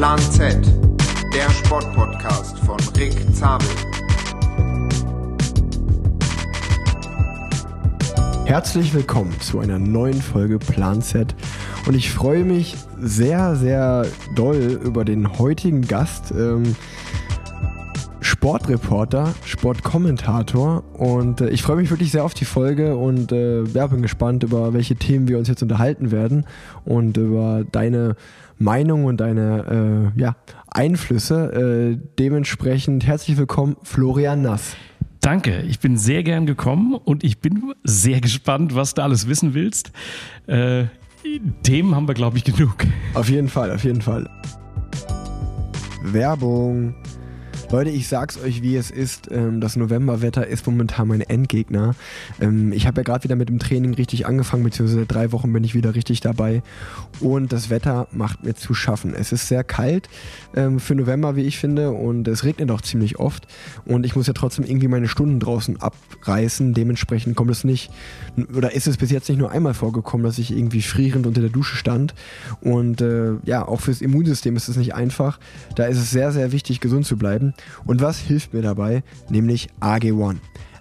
Plan Z, der Sportpodcast von Rick Zabel. Herzlich willkommen zu einer neuen Folge Plan Z. Und ich freue mich sehr, sehr doll über den heutigen Gast. Ähm, Sportreporter, Sportkommentator und äh, ich freue mich wirklich sehr auf die Folge und äh, ja, bin gespannt, über welche Themen wir uns jetzt unterhalten werden und über deine Meinung und deine äh, ja, Einflüsse. Äh, dementsprechend herzlich willkommen, Florian Nass. Danke, ich bin sehr gern gekommen und ich bin sehr gespannt, was du alles wissen willst. Äh, Themen haben wir, glaube ich, genug. Auf jeden Fall, auf jeden Fall. Werbung. Leute, ich sag's euch, wie es ist. Ähm, das Novemberwetter ist momentan mein Endgegner. Ähm, ich habe ja gerade wieder mit dem Training richtig angefangen, beziehungsweise drei Wochen bin ich wieder richtig dabei. Und das Wetter macht mir zu schaffen. Es ist sehr kalt ähm, für November, wie ich finde, und es regnet auch ziemlich oft. Und ich muss ja trotzdem irgendwie meine Stunden draußen abreißen. Dementsprechend kommt es nicht, oder ist es bis jetzt nicht nur einmal vorgekommen, dass ich irgendwie frierend unter der Dusche stand. Und äh, ja, auch fürs Immunsystem ist es nicht einfach. Da ist es sehr, sehr wichtig, gesund zu bleiben. Und was hilft mir dabei? Nämlich AG1.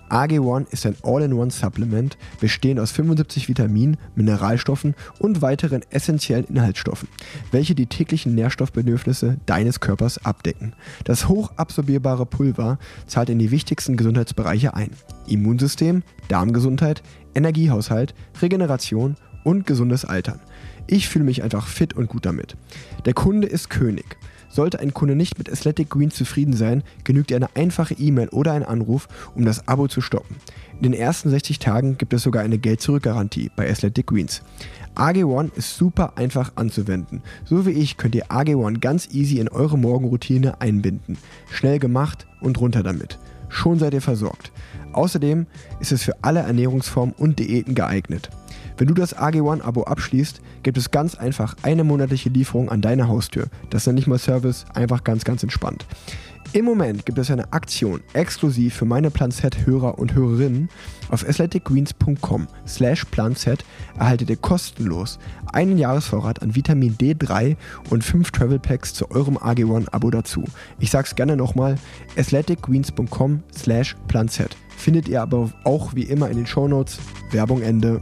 AG1 ist ein All-in-One-Supplement, bestehend aus 75 Vitaminen, Mineralstoffen und weiteren essentiellen Inhaltsstoffen, welche die täglichen Nährstoffbedürfnisse deines Körpers abdecken. Das hochabsorbierbare Pulver zahlt in die wichtigsten Gesundheitsbereiche ein. Immunsystem, Darmgesundheit, Energiehaushalt, Regeneration und gesundes Altern. Ich fühle mich einfach fit und gut damit. Der Kunde ist König. Sollte ein Kunde nicht mit Athletic Greens zufrieden sein, genügt eine einfache E-Mail oder ein Anruf, um das Abo zu stoppen. In den ersten 60 Tagen gibt es sogar eine Geld-Zurück-Garantie bei Athletic Greens. AG1 ist super einfach anzuwenden. So wie ich könnt ihr AG1 ganz easy in eure Morgenroutine einbinden. Schnell gemacht und runter damit. Schon seid ihr versorgt. Außerdem ist es für alle Ernährungsformen und Diäten geeignet. Wenn du das AG1-Abo abschließt, gibt es ganz einfach eine monatliche Lieferung an deine Haustür. Das ist nicht mal Service, einfach ganz, ganz entspannt. Im Moment gibt es eine Aktion exklusiv für meine Planset-Hörer und Hörerinnen. Auf athleticgreens.com slash planset erhaltet ihr kostenlos einen Jahresvorrat an Vitamin D3 und fünf Travel Packs zu eurem AG1-Abo dazu. Ich sag's gerne nochmal, athleticgreens.com slash planset. Findet ihr aber auch wie immer in den Shownotes. Werbung Ende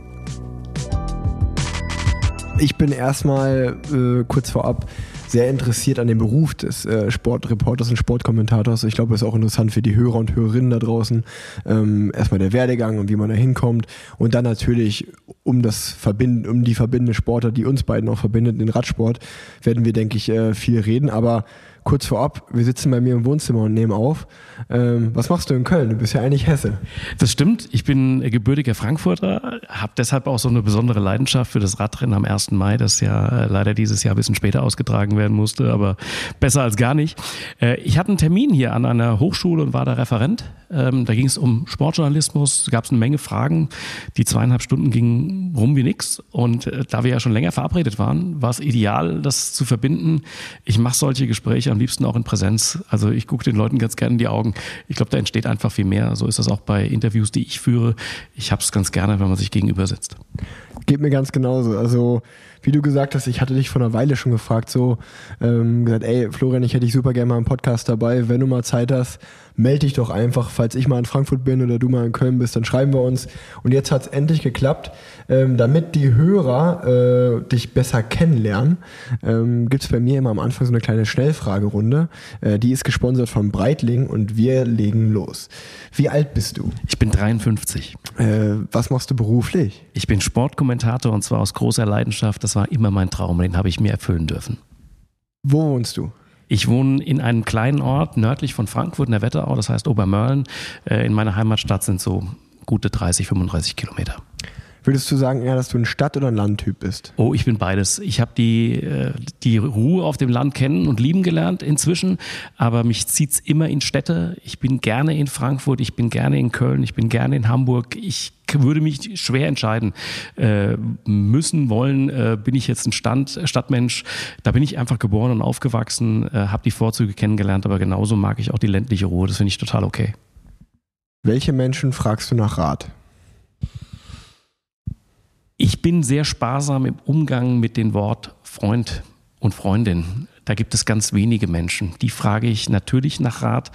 ich bin erstmal äh, kurz vorab sehr interessiert an dem Beruf des äh, Sportreporters und Sportkommentators. Ich glaube, es ist auch interessant für die Hörer und Hörerinnen da draußen. Ähm, erstmal der Werdegang und wie man da hinkommt. Und dann natürlich um das Verbinden, um die verbindende Sportler, die uns beiden auch verbindet, den Radsport, werden wir, denke ich, äh, viel reden. Aber kurz vorab, wir sitzen bei mir im Wohnzimmer und nehmen auf. Ähm, was machst du in Köln? Du bist ja eigentlich Hesse. Das stimmt. Ich bin gebürtiger Frankfurter, habe deshalb auch so eine besondere Leidenschaft für das Radrennen am 1. Mai, das ja äh, leider dieses Jahr ein bisschen später ausgetragen werden musste, aber besser als gar nicht. Äh, ich hatte einen Termin hier an einer Hochschule und war da Referent. Ähm, da ging es um Sportjournalismus, gab es eine Menge Fragen. Die zweieinhalb Stunden gingen rum wie nix. Und äh, da wir ja schon länger verabredet waren, war es ideal, das zu verbinden. Ich mache solche Gespräche am liebsten auch in Präsenz. Also ich gucke den Leuten ganz gerne in die Augen. Ich glaube, da entsteht einfach viel mehr. So ist das auch bei Interviews, die ich führe. Ich habe es ganz gerne, wenn man sich gegenüber sitzt. Geht mir ganz genauso. Also wie du gesagt hast, ich hatte dich vor einer Weile schon gefragt, so ähm, gesagt, ey Florian, ich hätte dich super gerne mal im Podcast dabei. Wenn du mal Zeit hast, melde dich doch einfach. Falls ich mal in Frankfurt bin oder du mal in Köln bist, dann schreiben wir uns. Und jetzt hat es endlich geklappt. Ähm, damit die Hörer äh, dich besser kennenlernen, ähm, gibt es bei mir immer am Anfang so eine kleine Schnellfragerunde. Äh, die ist gesponsert von Breitling und wir legen los. Wie alt bist du? Ich bin 53. Äh, was machst du beruflich? Ich bin Sportkommentator und zwar aus großer Leidenschaft. Das war immer mein Traum und den habe ich mir erfüllen dürfen. Wo wohnst du? Ich wohne in einem kleinen Ort nördlich von Frankfurt in der Wetterau, das heißt Obermörlen. Äh, in meiner Heimatstadt sind so gute 30, 35 Kilometer. Würdest du sagen, eher, dass du ein Stadt- oder ein Landtyp bist? Oh, ich bin beides. Ich habe die, äh, die Ruhe auf dem Land kennen und lieben gelernt inzwischen, aber mich zieht es immer in Städte. Ich bin gerne in Frankfurt, ich bin gerne in Köln, ich bin gerne in Hamburg. Ich würde mich schwer entscheiden. Äh, müssen, wollen, äh, bin ich jetzt ein Stand, Stadtmensch. Da bin ich einfach geboren und aufgewachsen, äh, habe die Vorzüge kennengelernt, aber genauso mag ich auch die ländliche Ruhe. Das finde ich total okay. Welche Menschen fragst du nach Rat? Ich bin sehr sparsam im Umgang mit dem Wort Freund und Freundin. Da gibt es ganz wenige Menschen. Die frage ich natürlich nach Rat.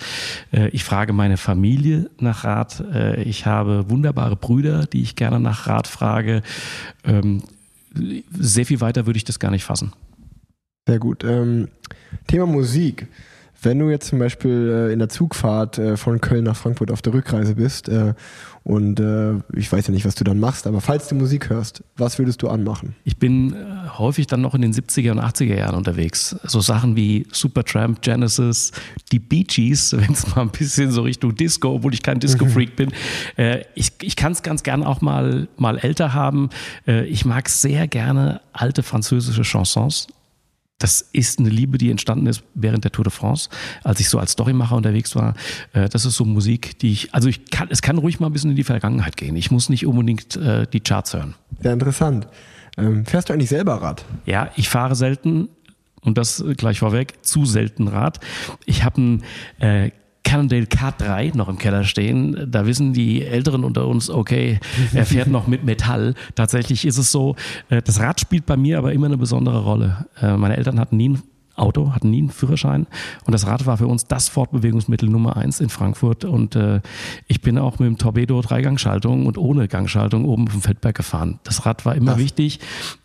Äh, ich frage meine Familie nach Rat. Äh, ich habe wunderbare Brüder, die ich gerne nach Rat frage. Ähm, sehr viel weiter würde ich das gar nicht fassen. Sehr gut. Ähm, Thema Musik. Wenn du jetzt zum Beispiel äh, in der Zugfahrt äh, von Köln nach Frankfurt auf der Rückreise bist äh, und ich weiß ja nicht, was du dann machst, aber falls du Musik hörst, was würdest du anmachen? Ich bin häufig dann noch in den 70er und 80er Jahren unterwegs. So Sachen wie Supertramp, Genesis, die Bee Gees, wenn es mal ein bisschen so Richtung Disco, obwohl ich kein Disco-Freak bin. Äh, ich ich kann es ganz gern auch mal, mal älter haben. ich mag sehr gerne alte französische Chansons das ist eine Liebe, die entstanden ist während der Tour de France, als ich so als Storymacher unterwegs war. Äh, das ist so Musik, die ich, also ich kann, es kann ruhig mal ein bisschen in die Vergangenheit gehen. Ich muss nicht unbedingt äh, die Charts hören. Sehr interessant. Ähm, fährst du eigentlich selber Rad? Ja, ich fahre selten und das gleich vorweg, zu selten Rad. Ich habe ein äh, Cannondale K3 noch im Keller stehen. Da wissen die Älteren unter uns, okay, er fährt noch mit Metall. Tatsächlich ist es so, äh, das Rad spielt bei mir aber immer eine besondere Rolle. Äh, meine Eltern hatten nie ein Auto, hatten nie einen Führerschein und das Rad war für uns das Fortbewegungsmittel Nummer eins in Frankfurt und äh, ich bin auch mit dem Torpedo Dreigangschaltung und ohne Gangschaltung oben vom Feldberg gefahren. Das Rad war immer Ach. wichtig,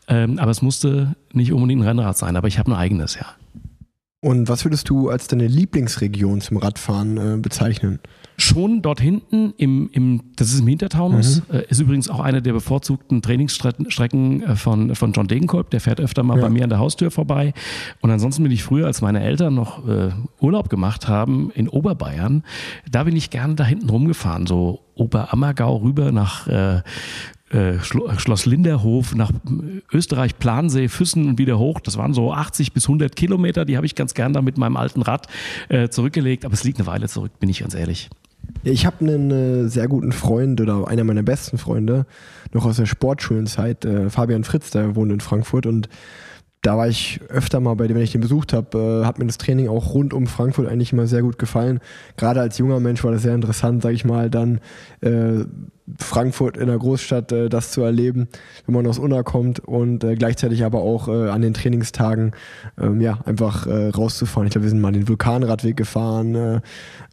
ähm, aber es musste nicht unbedingt ein Rennrad sein, aber ich habe ein eigenes, ja. Und was würdest du als deine Lieblingsregion zum Radfahren äh, bezeichnen? Schon dort hinten, im, im, das ist im Hintertaunus, mhm. äh, ist übrigens auch eine der bevorzugten Trainingsstrecken äh, von, von John Degenkolb. Der fährt öfter mal ja. bei mir an der Haustür vorbei. Und ansonsten bin ich früher, als meine Eltern noch äh, Urlaub gemacht haben in Oberbayern, da bin ich gerne da hinten rumgefahren, so Oberammergau rüber nach äh, äh, Schloss Linderhof nach Österreich, Plansee, Füssen und wieder hoch. Das waren so 80 bis 100 Kilometer. Die habe ich ganz gern da mit meinem alten Rad äh, zurückgelegt. Aber es liegt eine Weile zurück, bin ich ganz ehrlich. Ich habe einen äh, sehr guten Freund oder einer meiner besten Freunde noch aus der Sportschulenzeit, äh, Fabian Fritz, der wohnt in Frankfurt und da war ich öfter mal bei dem, wenn ich den besucht habe, äh, hat mir das Training auch rund um Frankfurt eigentlich immer sehr gut gefallen. Gerade als junger Mensch war das sehr interessant, sage ich mal, dann äh, Frankfurt in der Großstadt äh, das zu erleben, wenn man aus Unna kommt und äh, gleichzeitig aber auch äh, an den Trainingstagen ähm, ja einfach äh, rauszufahren. Ich glaube, wir sind mal den Vulkanradweg gefahren äh,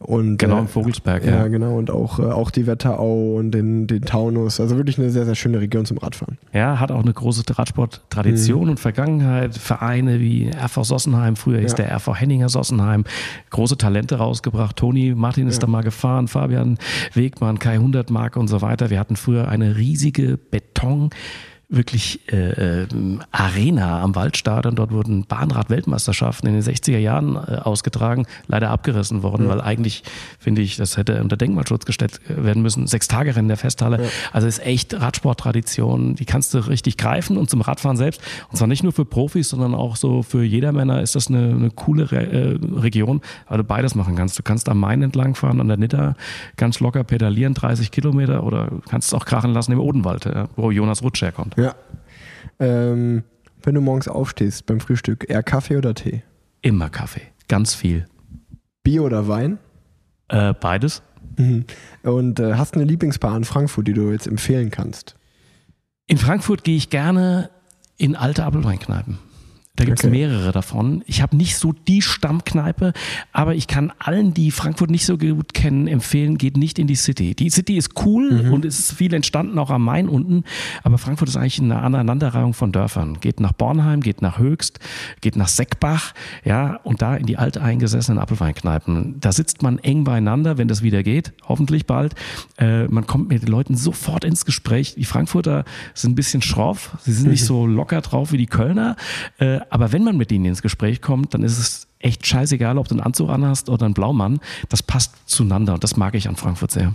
und genau im Vogelsberg. Ja, ja, genau und auch äh, auch die Wetterau und den den Taunus. Also wirklich eine sehr sehr schöne Region zum Radfahren. Ja, hat auch eine große Radsporttradition mhm. und Vergangenheit. Vereine wie RV Sossenheim, früher hieß ja. der RV Henninger Sossenheim, große Talente rausgebracht. Toni Martin ist ja. da mal gefahren, Fabian Wegmann, Kai Hundertmark und so weiter. Wir hatten früher eine riesige Beton- wirklich äh, äh, Arena am Waldstadion. Dort wurden Bahnrad-Weltmeisterschaften in den 60er Jahren äh, ausgetragen, leider abgerissen worden, ja. weil eigentlich, finde ich, das hätte unter Denkmalschutz gestellt äh, werden müssen. Sechs Tage Rennen der Festhalle. Ja. Also ist echt Radsporttradition, die kannst du richtig greifen und zum Radfahren selbst. Und zwar nicht nur für Profis, sondern auch so für Jedermänner ist das eine, eine coole Re äh, Region, weil du beides machen kannst. Du kannst am Main entlang fahren, an der Nidda ganz locker pedalieren, 30 Kilometer oder kannst es auch krachen lassen im Odenwald, ja, wo Jonas Rutsch herkommt. Ja. Ähm, wenn du morgens aufstehst beim Frühstück, eher Kaffee oder Tee? Immer Kaffee. Ganz viel. Bier oder Wein? Äh, beides. Mhm. Und äh, hast du eine Lieblingsbar in Frankfurt, die du jetzt empfehlen kannst? In Frankfurt gehe ich gerne in alte Apfelweinkneipen. Da gibt es okay. mehrere davon. Ich habe nicht so die Stammkneipe, aber ich kann allen, die Frankfurt nicht so gut kennen, empfehlen, geht nicht in die City. Die City ist cool mhm. und es ist viel entstanden, auch am Main unten, aber Frankfurt ist eigentlich eine Aneinanderreihung von Dörfern. Geht nach Bornheim, geht nach Höchst, geht nach Seckbach, ja, und da in die alteingesessenen Apfelweinkneipen. Da sitzt man eng beieinander, wenn das wieder geht, hoffentlich bald. Äh, man kommt mit den Leuten sofort ins Gespräch. Die Frankfurter sind ein bisschen schroff, sie sind nicht mhm. so locker drauf wie die Kölner. Äh, aber wenn man mit ihnen ins Gespräch kommt, dann ist es echt scheißegal, ob du einen Anzug anhast oder einen Blaumann. Das passt zueinander und das mag ich an Frankfurt sehr.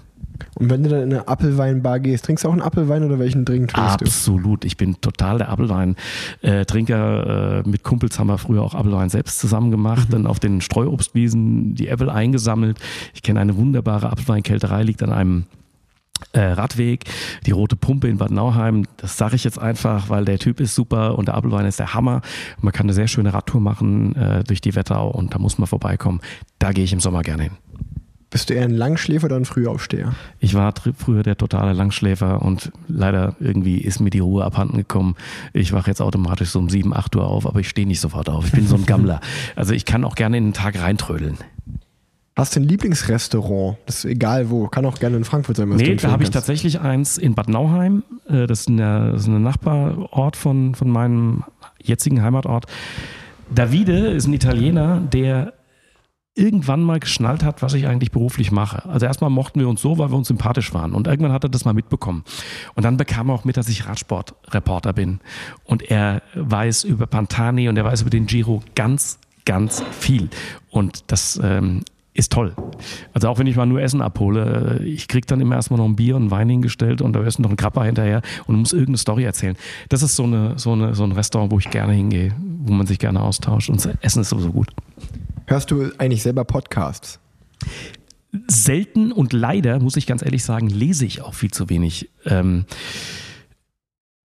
Und wenn du dann in eine Apfelweinbar gehst, trinkst du auch einen Apfelwein oder welchen Drink trinkst Absolut. du? Absolut. Ich bin total der Apfelwein-Trinker. Äh, mit Kumpels haben wir früher auch Apfelwein selbst zusammen gemacht, mhm. dann auf den Streuobstwiesen die Äpfel eingesammelt. Ich kenne eine wunderbare Apfelweinkälterei, liegt an einem äh, Radweg, die Rote Pumpe in Bad Nauheim. Das sage ich jetzt einfach, weil der Typ ist super und der Apfelwein ist der Hammer. Man kann eine sehr schöne Radtour machen äh, durch die Wetterau und da muss man vorbeikommen. Da gehe ich im Sommer gerne hin. Bist du eher ein Langschläfer oder ein Frühaufsteher? Ich war früher der totale Langschläfer und leider irgendwie ist mir die Ruhe abhanden gekommen. Ich wache jetzt automatisch so um 7, 8 Uhr auf, aber ich stehe nicht sofort auf. Ich bin so ein Gammler. Also ich kann auch gerne in den Tag reintrödeln. Hast du ein Lieblingsrestaurant? Das ist egal wo, kann auch gerne in Frankfurt sein. Nee, da habe ich tatsächlich eins in Bad Nauheim. Äh, das ist ein Nachbarort von, von meinem jetzigen Heimatort. Davide ist ein Italiener, der irgendwann mal geschnallt hat, was ich eigentlich beruflich mache. Also erstmal mochten wir uns so, weil wir uns sympathisch waren. Und irgendwann hat er das mal mitbekommen. Und dann bekam er auch mit, dass ich Radsportreporter bin. Und er weiß über Pantani und er weiß über den Giro ganz, ganz viel. Und das ähm, ist toll. Also auch wenn ich mal nur Essen abhole, ich krieg dann immer erstmal noch ein Bier und ein Wein hingestellt und da ist noch ein Krapper hinterher und muss irgendeine Story erzählen. Das ist so, eine, so, eine, so ein Restaurant, wo ich gerne hingehe, wo man sich gerne austauscht und das Essen ist sowieso gut. Hörst du eigentlich selber Podcasts? Selten und leider, muss ich ganz ehrlich sagen, lese ich auch viel zu wenig. Ähm,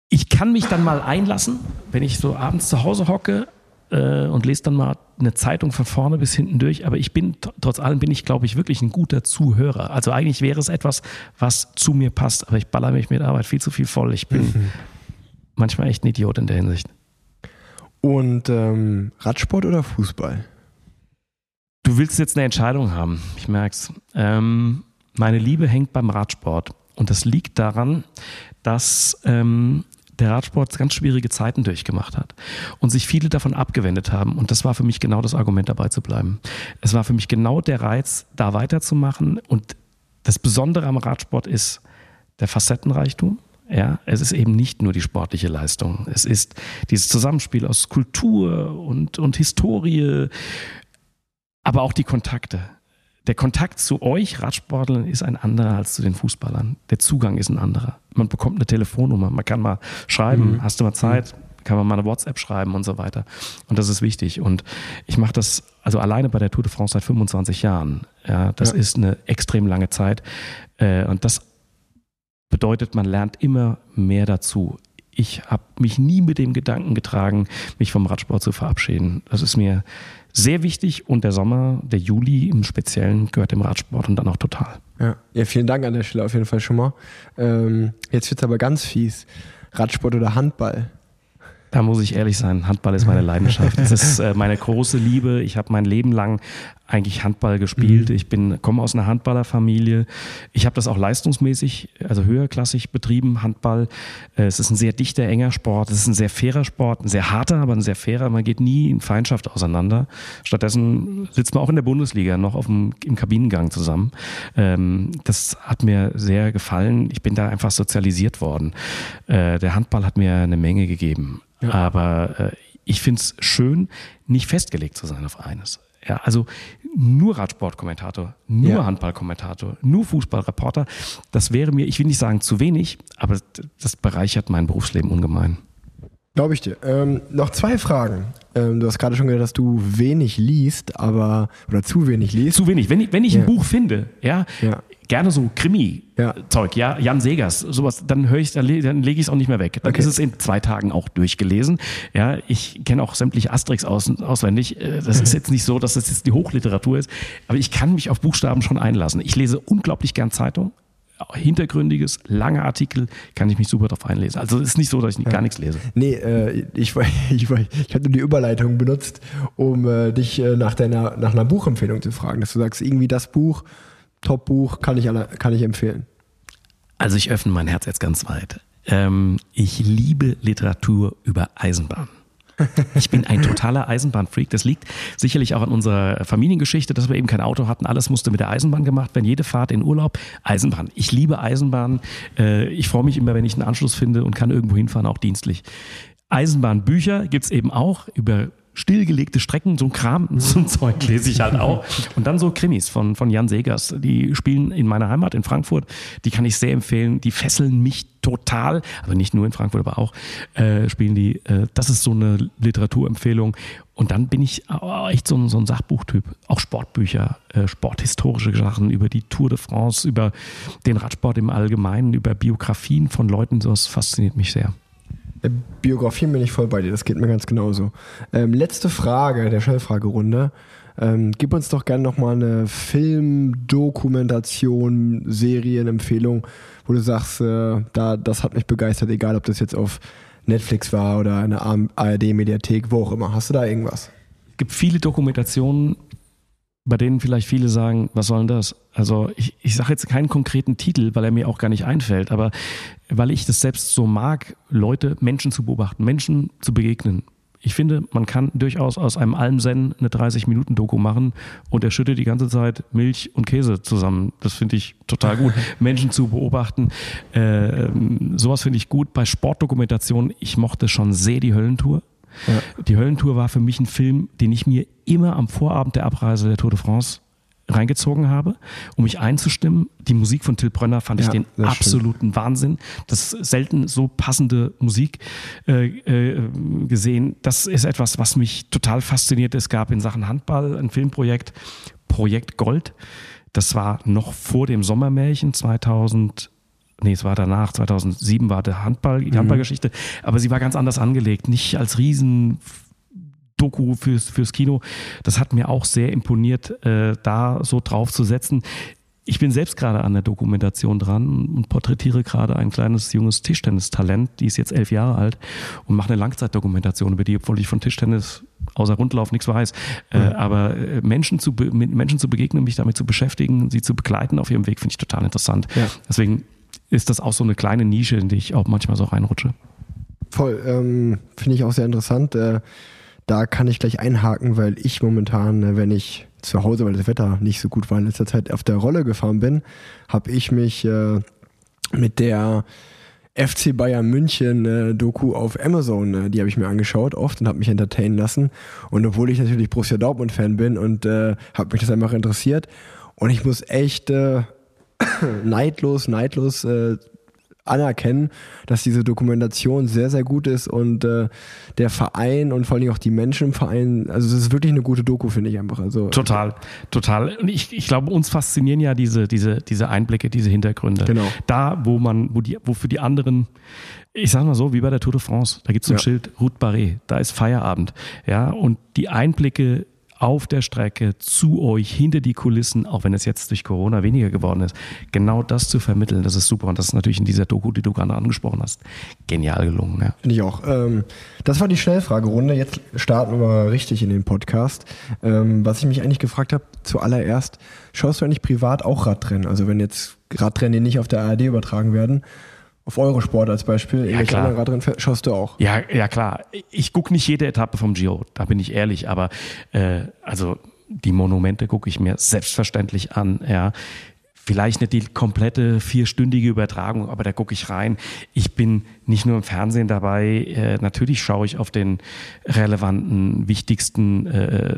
ich kann mich dann mal einlassen, wenn ich so abends zu Hause hocke äh, und lese dann mal eine Zeitung von vorne bis hinten durch, aber ich bin, trotz allem bin ich, glaube ich, wirklich ein guter Zuhörer. Also eigentlich wäre es etwas, was zu mir passt, aber ich baller mich mit Arbeit viel zu viel voll. Ich bin mhm. manchmal echt ein Idiot in der Hinsicht. Und ähm, Radsport oder Fußball? Du willst jetzt eine Entscheidung haben, ich merk's. Ähm, meine Liebe hängt beim Radsport. Und das liegt daran, dass ähm, der Radsport ganz schwierige Zeiten durchgemacht hat und sich viele davon abgewendet haben. Und das war für mich genau das Argument, dabei zu bleiben. Es war für mich genau der Reiz, da weiterzumachen. Und das Besondere am Radsport ist der Facettenreichtum. Ja, es ist eben nicht nur die sportliche Leistung. Es ist dieses Zusammenspiel aus Kultur und, und Historie, aber auch die Kontakte. Der Kontakt zu euch Radsportlern ist ein anderer als zu den Fußballern. Der Zugang ist ein anderer. Man bekommt eine Telefonnummer, man kann mal schreiben, mhm. hast du mal Zeit, kann man mal eine WhatsApp schreiben und so weiter. Und das ist wichtig. Und ich mache das also alleine bei der Tour de France seit 25 Jahren. Ja, das ja. ist eine extrem lange Zeit. Äh, und das bedeutet, man lernt immer mehr dazu. Ich habe mich nie mit dem Gedanken getragen, mich vom Radsport zu verabschieden. Das ist mir sehr wichtig und der Sommer, der Juli im Speziellen, gehört dem Radsport und dann auch total. Ja, ja vielen Dank an der Stelle auf jeden Fall schon mal. Ähm, jetzt wird es aber ganz fies. Radsport oder Handball? Da muss ich ehrlich sein, Handball ist meine Leidenschaft. Das ist äh, meine große Liebe. Ich habe mein Leben lang eigentlich Handball gespielt. Mhm. Ich bin komme aus einer Handballerfamilie. Ich habe das auch leistungsmäßig, also höherklassig betrieben, Handball. Äh, es ist ein sehr dichter, enger Sport. Es ist ein sehr fairer Sport, ein sehr harter, aber ein sehr fairer. Man geht nie in Feindschaft auseinander. Stattdessen sitzt man auch in der Bundesliga noch auf dem, im Kabinengang zusammen. Ähm, das hat mir sehr gefallen. Ich bin da einfach sozialisiert worden. Äh, der Handball hat mir eine Menge gegeben. Ja. Aber äh, ich finde es schön, nicht festgelegt zu sein auf eines. Ja, also nur Radsportkommentator, nur ja. Handballkommentator, nur Fußballreporter, das wäre mir, ich will nicht sagen zu wenig, aber das bereichert mein Berufsleben ungemein. Glaube ich dir. Ähm, noch zwei Fragen. Ähm, du hast gerade schon gesagt, dass du wenig liest, aber oder zu wenig liest. Zu wenig. Wenn ich, wenn ich ja. ein Buch finde, ja, ja, gerne so Krimi-Zeug, ja. ja, Jan Segers, sowas, dann höre ich, dann, dann lege ich es auch nicht mehr weg. Dann okay. ist es in zwei Tagen auch durchgelesen. Ja, ich kenne auch sämtliche Asterix aus, auswendig. Äh, das ist jetzt nicht so, dass das jetzt die Hochliteratur ist, aber ich kann mich auf Buchstaben schon einlassen. Ich lese unglaublich gern Zeitung. Hintergründiges, lange Artikel, kann ich mich super darauf einlesen. Also es ist nicht so, dass ich ja. gar nichts lese. Nee, äh, ich, ich, ich, ich hatte die Überleitung benutzt, um äh, dich äh, nach, deiner, nach einer Buchempfehlung zu fragen, dass du sagst, irgendwie das Buch, Top-Buch, kann ich, kann ich empfehlen. Also ich öffne mein Herz jetzt ganz weit. Ähm, ich liebe Literatur über Eisenbahn. Ich bin ein totaler Eisenbahnfreak. Das liegt sicherlich auch an unserer Familiengeschichte, dass wir eben kein Auto hatten. Alles musste mit der Eisenbahn gemacht werden. Jede Fahrt in Urlaub, Eisenbahn. Ich liebe Eisenbahn. Äh, ich freue mich immer, wenn ich einen Anschluss finde und kann irgendwo hinfahren, auch dienstlich. Eisenbahnbücher gibt es eben auch über stillgelegte Strecken, so ein Kram, so ein Zeug lese ich halt auch. Und dann so Krimis von, von Jan Segers, die spielen in meiner Heimat in Frankfurt, die kann ich sehr empfehlen, die fesseln mich total, aber nicht nur in Frankfurt, aber auch äh, spielen die, äh, das ist so eine Literaturempfehlung. Und dann bin ich echt so ein, so ein Sachbuchtyp, auch Sportbücher, äh, sporthistorische Sachen über die Tour de France, über den Radsport im Allgemeinen, über Biografien von Leuten, das fasziniert mich sehr. Äh, Biografien bin ich voll bei dir, das geht mir ganz genauso. Ähm, letzte Frage der Schnellfragerunde. Ähm, gib uns doch gerne nochmal eine Film-Dokumentation, Serienempfehlung, wo du sagst, äh, da, das hat mich begeistert, egal ob das jetzt auf Netflix war oder eine ARD-Mediathek, wo auch immer. Hast du da irgendwas? Es gibt viele Dokumentationen, bei denen vielleicht viele sagen, was soll denn das? Also ich, ich sage jetzt keinen konkreten Titel, weil er mir auch gar nicht einfällt, aber weil ich das selbst so mag, Leute, Menschen zu beobachten, Menschen zu begegnen. Ich finde, man kann durchaus aus einem Almsen eine 30-Minuten-Doku machen und er schüttet die ganze Zeit Milch und Käse zusammen. Das finde ich total gut. Menschen zu beobachten, äh, sowas finde ich gut. Bei Sportdokumentation, ich mochte schon sehr die Höllentour. Ja. Die Höllentour war für mich ein Film, den ich mir immer am Vorabend der Abreise der Tour de France reingezogen habe, um mich einzustimmen. Die Musik von Till Brönner fand ja, ich den absoluten stimmt. Wahnsinn. Das ist selten so passende Musik äh, äh, gesehen. Das ist etwas, was mich total fasziniert. Es gab in Sachen Handball ein Filmprojekt, Projekt Gold. Das war noch vor dem Sommermärchen 2000 nee, es war danach, 2007 war der Handball, die mhm. Handballgeschichte, aber sie war ganz anders angelegt, nicht als riesen Doku fürs, fürs Kino. Das hat mir auch sehr imponiert, äh, da so drauf zu setzen. Ich bin selbst gerade an der Dokumentation dran und porträtiere gerade ein kleines junges Tischtennistalent, die ist jetzt elf Jahre alt und mache eine Langzeitdokumentation über die, obwohl ich von Tischtennis außer Rundlauf nichts weiß. Äh, mhm. Äh, aber Menschen zu, mit Menschen zu begegnen, mich damit zu beschäftigen, sie zu begleiten auf ihrem Weg, finde ich total interessant. Ja. Deswegen ist das auch so eine kleine Nische, in die ich auch manchmal so reinrutsche. Voll, ähm, finde ich auch sehr interessant. Äh, da kann ich gleich einhaken, weil ich momentan, äh, wenn ich zu Hause, weil das Wetter nicht so gut war, in letzter Zeit auf der Rolle gefahren bin, habe ich mich äh, mit der FC Bayern München äh, Doku auf Amazon, äh, die habe ich mir angeschaut oft und habe mich entertainen lassen. Und obwohl ich natürlich Borussia Dortmund Fan bin und äh, habe mich das einfach interessiert und ich muss echt äh, neidlos, neidlos äh, anerkennen, dass diese Dokumentation sehr, sehr gut ist und äh, der Verein und vor allem auch die Menschen im Verein, also es ist wirklich eine gute Doku, finde ich einfach. Also, total, total. Und ich, ich glaube, uns faszinieren ja diese, diese, diese Einblicke, diese Hintergründe. Genau. Da, wo man, wo die, wo für die anderen ich sag mal so, wie bei der Tour de France, da gibt es ein ja. Schild Route Barré, da ist Feierabend. Ja, und die Einblicke auf der Strecke zu euch, hinter die Kulissen, auch wenn es jetzt durch Corona weniger geworden ist, genau das zu vermitteln, das ist super. Und das ist natürlich in dieser Doku, die du gerade angesprochen hast, genial gelungen. Ja. Finde ich auch. Ähm, das war die Schnellfragerunde. Jetzt starten wir mal richtig in den Podcast. Ähm, was ich mich eigentlich gefragt habe, zuallererst, schaust du eigentlich privat auch Radrennen? Also wenn jetzt Radrennen, nicht auf der ARD übertragen werden, auf Eurosport als Beispiel, ja, klar. drin schaust du auch. Ja, ja klar. Ich gucke nicht jede Etappe vom Giro, da bin ich ehrlich, aber äh, also die Monumente gucke ich mir selbstverständlich an. Ja. Vielleicht nicht die komplette vierstündige Übertragung, aber da gucke ich rein. Ich bin nicht nur im Fernsehen dabei, äh, natürlich schaue ich auf den relevanten, wichtigsten äh,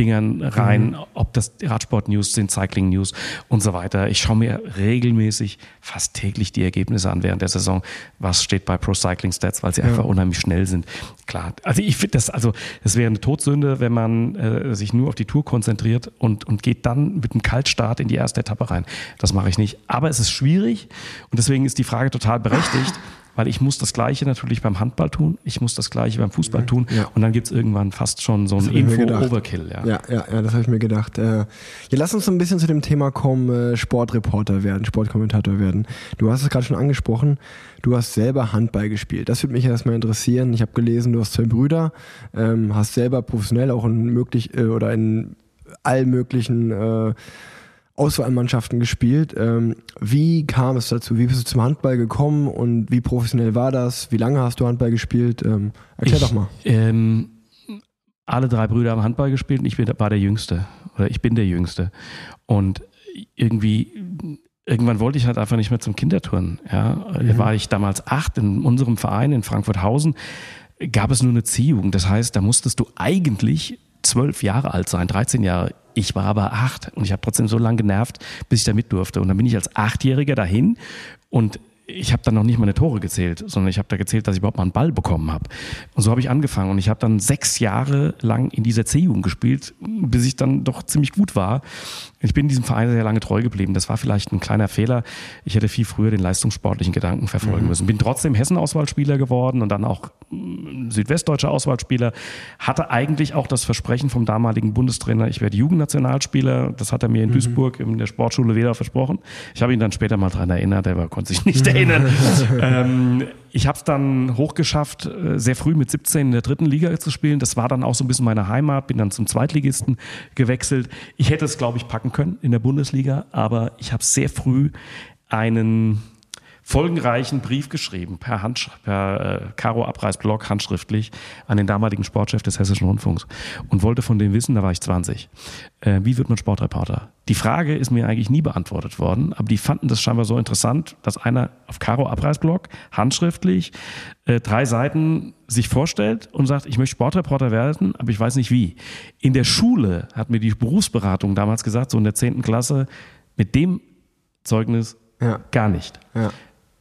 Dingern rein, mhm. ob das Radsport-News sind, Cycling-News und so weiter. Ich schaue mir regelmäßig, fast täglich die Ergebnisse an während der Saison. Was steht bei Pro Cycling Stats, weil sie ja. einfach unheimlich schnell sind. Klar, also ich finde das, also das wäre eine Todsünde, wenn man äh, sich nur auf die Tour konzentriert und, und geht dann mit einem Kaltstart in die erste Etappe rein. Das mache ich nicht. Aber es ist schwierig und deswegen ist die Frage total berechtigt weil ich muss das Gleiche natürlich beim Handball tun, ich muss das Gleiche beim Fußball tun ja. und dann gibt es irgendwann fast schon so ein Info-Overkill. Ja. ja, ja, ja, das habe ich mir gedacht. Äh, ja, lass uns so ein bisschen zu dem Thema kommen, äh, Sportreporter werden, Sportkommentator werden. Du hast es gerade schon angesprochen, du hast selber Handball gespielt. Das würde mich erstmal interessieren. Ich habe gelesen, du hast zwei Brüder, ähm, hast selber professionell auch in möglich äh, oder in allen möglichen Auswahlmannschaften gespielt. Ähm, wie kam es dazu? Wie bist du zum Handball gekommen und wie professionell war das? Wie lange hast du Handball gespielt? Ähm, erklär ich, doch mal. Ähm, alle drei Brüder haben Handball gespielt und ich bin, war der Jüngste. Oder ich bin der Jüngste. Und irgendwie irgendwann wollte ich halt einfach nicht mehr zum Kinderturnen. Ja, mhm. war ich damals acht in unserem Verein in Frankfurt-Hausen, gab es nur eine Ziehung. Das heißt, da musstest du eigentlich zwölf Jahre alt sein, 13 Jahre. Ich war aber acht und ich habe trotzdem so lange genervt, bis ich da mit durfte. Und dann bin ich als Achtjähriger dahin und ich habe dann noch nicht meine Tore gezählt, sondern ich habe da gezählt, dass ich überhaupt mal einen Ball bekommen habe. Und so habe ich angefangen und ich habe dann sechs Jahre lang in dieser C-Jugend gespielt, bis ich dann doch ziemlich gut war. Ich bin diesem Verein sehr lange treu geblieben. Das war vielleicht ein kleiner Fehler. Ich hätte viel früher den leistungssportlichen Gedanken verfolgen mhm. müssen. Bin trotzdem Hessen-Auswahlspieler geworden und dann auch südwestdeutscher Auswahlspieler, hatte eigentlich auch das Versprechen vom damaligen Bundestrainer, ich werde Jugendnationalspieler. Das hat er mir in mhm. Duisburg in der Sportschule Weder versprochen. Ich habe ihn dann später mal daran erinnert, er konnte sich nicht erinnern. ähm, ich habe es dann hochgeschafft, äh, sehr früh mit 17 in der dritten Liga zu spielen. Das war dann auch so ein bisschen meine Heimat, bin dann zum Zweitligisten gewechselt. Ich hätte es, glaube ich, packen können in der Bundesliga, aber ich habe sehr früh einen folgenreichen Brief geschrieben, per, Hand, per äh, Karo Abreißblock, handschriftlich, an den damaligen Sportchef des Hessischen Rundfunks und wollte von dem wissen, da war ich 20, äh, wie wird man Sportreporter? Die Frage ist mir eigentlich nie beantwortet worden, aber die fanden das scheinbar so interessant, dass einer auf Karo Abreißblock, handschriftlich, äh, drei Seiten sich vorstellt und sagt, ich möchte Sportreporter werden, aber ich weiß nicht wie. In der Schule hat mir die Berufsberatung damals gesagt, so in der 10. Klasse, mit dem Zeugnis ja. gar nicht. Ja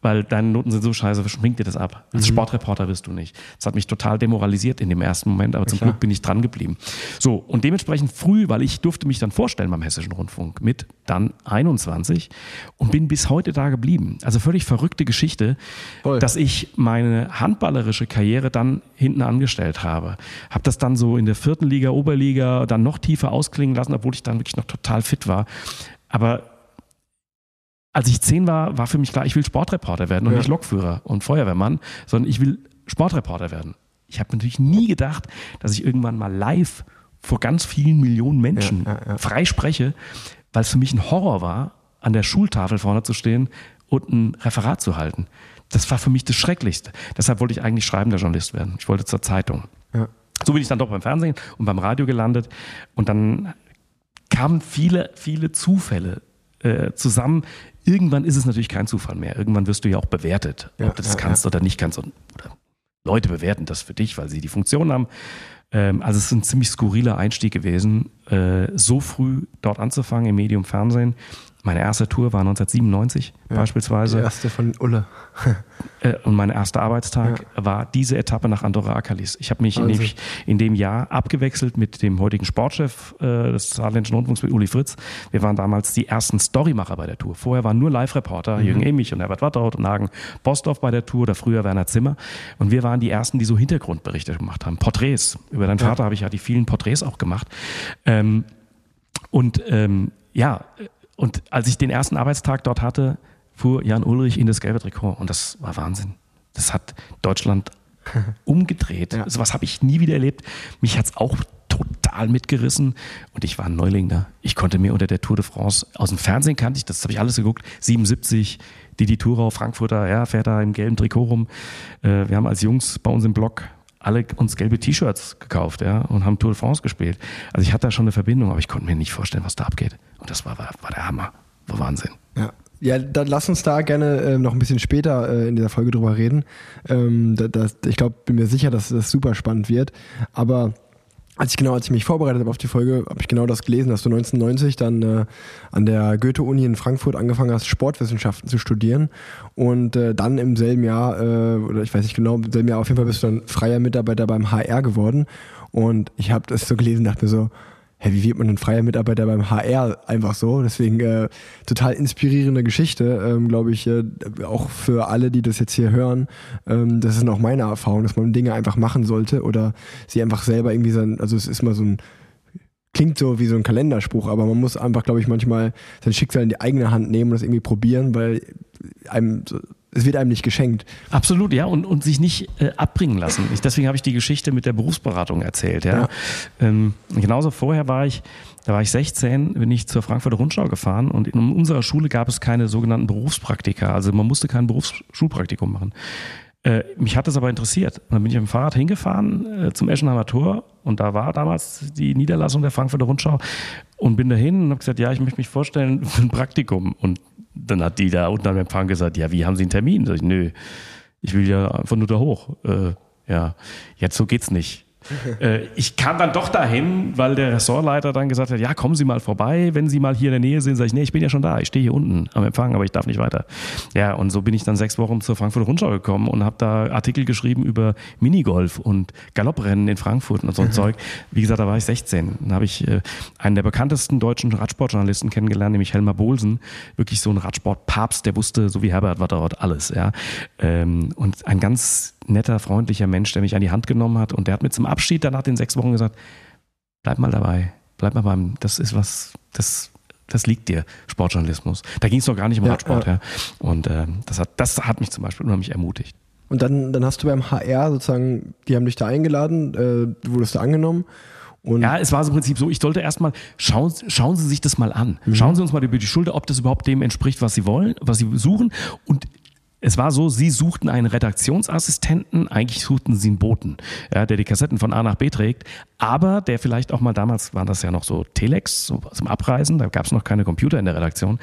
weil deine Noten sind so scheiße, springt dir das ab. Als mhm. Sportreporter wirst du nicht. Das hat mich total demoralisiert in dem ersten Moment, aber ja, zum klar. Glück bin ich dran geblieben. So, und dementsprechend früh, weil ich durfte mich dann vorstellen beim Hessischen Rundfunk mit dann 21 und bin bis heute da geblieben. Also völlig verrückte Geschichte, Voll. dass ich meine handballerische Karriere dann hinten angestellt habe. Habe das dann so in der vierten Liga, Oberliga dann noch tiefer ausklingen lassen, obwohl ich dann wirklich noch total fit war. Aber als ich zehn war, war für mich klar, ich will Sportreporter werden und ja. nicht Lokführer und Feuerwehrmann, sondern ich will Sportreporter werden. Ich habe natürlich nie gedacht, dass ich irgendwann mal live vor ganz vielen Millionen Menschen ja, ja, frei spreche, weil es für mich ein Horror war, an der Schultafel vorne zu stehen und ein Referat zu halten. Das war für mich das Schrecklichste. Deshalb wollte ich eigentlich schreibender Journalist werden. Ich wollte zur Zeitung. So bin ich dann doch beim Fernsehen und beim Radio gelandet. Und dann kamen viele, viele Zufälle äh, zusammen, irgendwann ist es natürlich kein Zufall mehr. Irgendwann wirst du ja auch bewertet, ja, ob du das ja, kannst ja. oder nicht kannst. Und, oder Leute bewerten das für dich, weil sie die Funktion haben. Ähm, also es ist ein ziemlich skurriler Einstieg gewesen, äh, so früh dort anzufangen im Medium Fernsehen. Meine erste Tour war 1997 ja, beispielsweise. Die erste von Ulle. Äh, und mein erster Arbeitstag ja. war diese Etappe nach Andorra Akalis. Ich habe mich also. in, dem, in, dem, Jahr abgewechselt mit dem heutigen Sportchef äh, des Saarländischen Rundfunks, mit Uli Fritz. Wir waren damals die ersten Storymacher bei der Tour. Vorher waren nur Live-Reporter, mhm. Jürgen Emich und Herbert Watterhaut und Hagen Bosdorf bei der Tour oder früher Werner Zimmer. Und wir waren die ersten, die so Hintergrundberichte gemacht haben. Porträts. Über deinen ja. Vater habe ich ja die vielen Porträts auch gemacht. Ähm, und ähm, ja, und als ich den ersten Arbeitstag dort hatte, fuhr Jan Ulrich in das gelbe Trikot und das war Wahnsinn. Das hat Deutschland umgedreht. Ja. So was habe ich nie wieder erlebt. Mich hat es auch total mitgerissen und ich war ein Neuling da. Ich konnte mir unter der Tour de France, aus dem Fernsehen kannte ich, das habe ich alles geguckt, 77, Didi Thurau, Frankfurter, ja, fährt da im gelben Trikot rum. Äh, wir haben als Jungs bei uns im Blog alle uns gelbe T-Shirts gekauft ja, und haben Tour de France gespielt. Also ich hatte da schon eine Verbindung, aber ich konnte mir nicht vorstellen, was da abgeht. Und das war, war, war der Hammer. War Wahnsinn. Ja. Ja, dann lass uns da gerne äh, noch ein bisschen später äh, in dieser Folge drüber reden. Ähm, da, da, ich glaube, bin mir sicher, dass das super spannend wird. Aber als ich genau, als ich mich vorbereitet habe auf die Folge, habe ich genau das gelesen, dass du 1990 dann äh, an der Goethe-Uni in Frankfurt angefangen hast, Sportwissenschaften zu studieren. Und äh, dann im selben Jahr, äh, oder ich weiß nicht genau, im selben Jahr auf jeden Fall bist du dann freier Mitarbeiter beim HR geworden. Und ich habe das so gelesen, dachte mir so, hä, wie wird man denn freier Mitarbeiter beim HR einfach so? Deswegen äh, total inspirierende Geschichte, ähm, glaube ich, äh, auch für alle, die das jetzt hier hören. Ähm, das ist auch meine Erfahrung, dass man Dinge einfach machen sollte oder sie einfach selber irgendwie sein, also es ist mal so ein klingt so wie so ein Kalenderspruch, aber man muss einfach, glaube ich, manchmal sein Schicksal in die eigene Hand nehmen und das irgendwie probieren, weil einem es wird einem nicht geschenkt. Absolut, ja, und, und sich nicht äh, abbringen lassen. Ich, deswegen habe ich die Geschichte mit der Berufsberatung erzählt. Ja. ja. Ähm, genauso vorher war ich, da war ich 16, bin ich zur Frankfurter Rundschau gefahren und in unserer Schule gab es keine sogenannten Berufspraktika. Also man musste kein Berufsschulpraktikum machen. Äh, mich hat das aber interessiert. Und dann bin ich mit dem Fahrrad hingefahren äh, zum Eschenheimer Tor und da war damals die Niederlassung der Frankfurter Rundschau und bin dahin und habe gesagt, ja, ich möchte mich vorstellen für ein Praktikum. Und dann hat die da unten am Empfang gesagt, ja, wie haben Sie einen Termin? Sag ich, nö, ich will ja einfach nur da hoch. Äh, ja, jetzt so geht's nicht. Äh, ich kam dann doch dahin, weil der Ressortleiter dann gesagt hat, ja, kommen Sie mal vorbei, wenn Sie mal hier in der Nähe sind. Sag ich, nee, ich bin ja schon da, ich stehe hier unten am Empfang, aber ich darf nicht weiter. Ja, und so bin ich dann sechs Wochen zur Frankfurter Rundschau gekommen und habe da Artikel geschrieben über Minigolf und Galopprennen in Frankfurt und so ein Zeug. Wie gesagt, da war ich 16. Dann habe ich äh, einen der bekanntesten deutschen Radsportjournalisten kennengelernt, nämlich Helmar Bohlsen. Wirklich so ein Radsportpapst, der wusste, so wie Herbert dort alles. Ja. Ähm, und ein ganz netter, freundlicher Mensch, der mich an die Hand genommen hat und der hat mir zum Abschied dann nach den sechs Wochen gesagt, bleib mal dabei, bleib mal beim, das ist was, das, das liegt dir, Sportjournalismus. Da ging es noch gar nicht um Ja, Radsport, ja. ja. Und äh, das, hat, das hat mich zum Beispiel unheimlich ermutigt. Und dann, dann hast du beim HR sozusagen, die haben dich da eingeladen, äh, du wurdest da angenommen. Und Ja, es war so im Prinzip so, ich sollte erstmal, schauen, schauen Sie sich das mal an. Schauen Sie uns mal über die Schulter, ob das überhaupt dem entspricht, was Sie wollen, was Sie suchen. Und es war so, Sie suchten einen Redaktionsassistenten, eigentlich suchten Sie einen Boten, ja, der die Kassetten von A nach B trägt, aber der vielleicht auch mal damals, war das ja noch so Telex, so zum Abreisen, da gab es noch keine Computer in der Redaktion.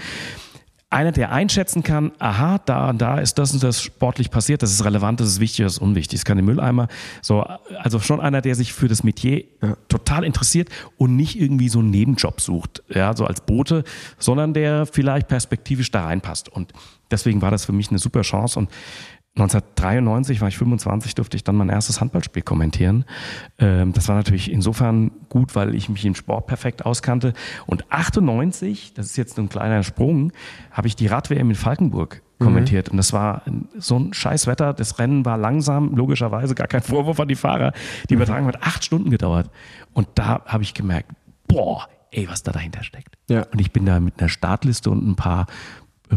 Einer, der einschätzen kann, aha, da und da ist das und das sportlich passiert, das ist relevant, das ist wichtig, das ist unwichtig, das kann im Mülleimer. So, also schon einer, der sich für das Metier total interessiert und nicht irgendwie so einen Nebenjob sucht, ja, so als Bote, sondern der vielleicht perspektivisch da reinpasst. Und deswegen war das für mich eine super Chance. Und 1993 war ich 25, durfte ich dann mein erstes Handballspiel kommentieren. Ähm, das war natürlich insofern gut, weil ich mich im Sport perfekt auskannte. Und 98, das ist jetzt ein kleiner Sprung, habe ich die Rad-WM in Falkenburg kommentiert. Und das war so ein scheiß Wetter. Das Rennen war langsam, logischerweise gar kein Vorwurf an die Fahrer. Die Übertragung hat acht Stunden gedauert. Und da habe ich gemerkt, boah, ey, was da dahinter steckt. Ja. Und ich bin da mit einer Startliste und ein paar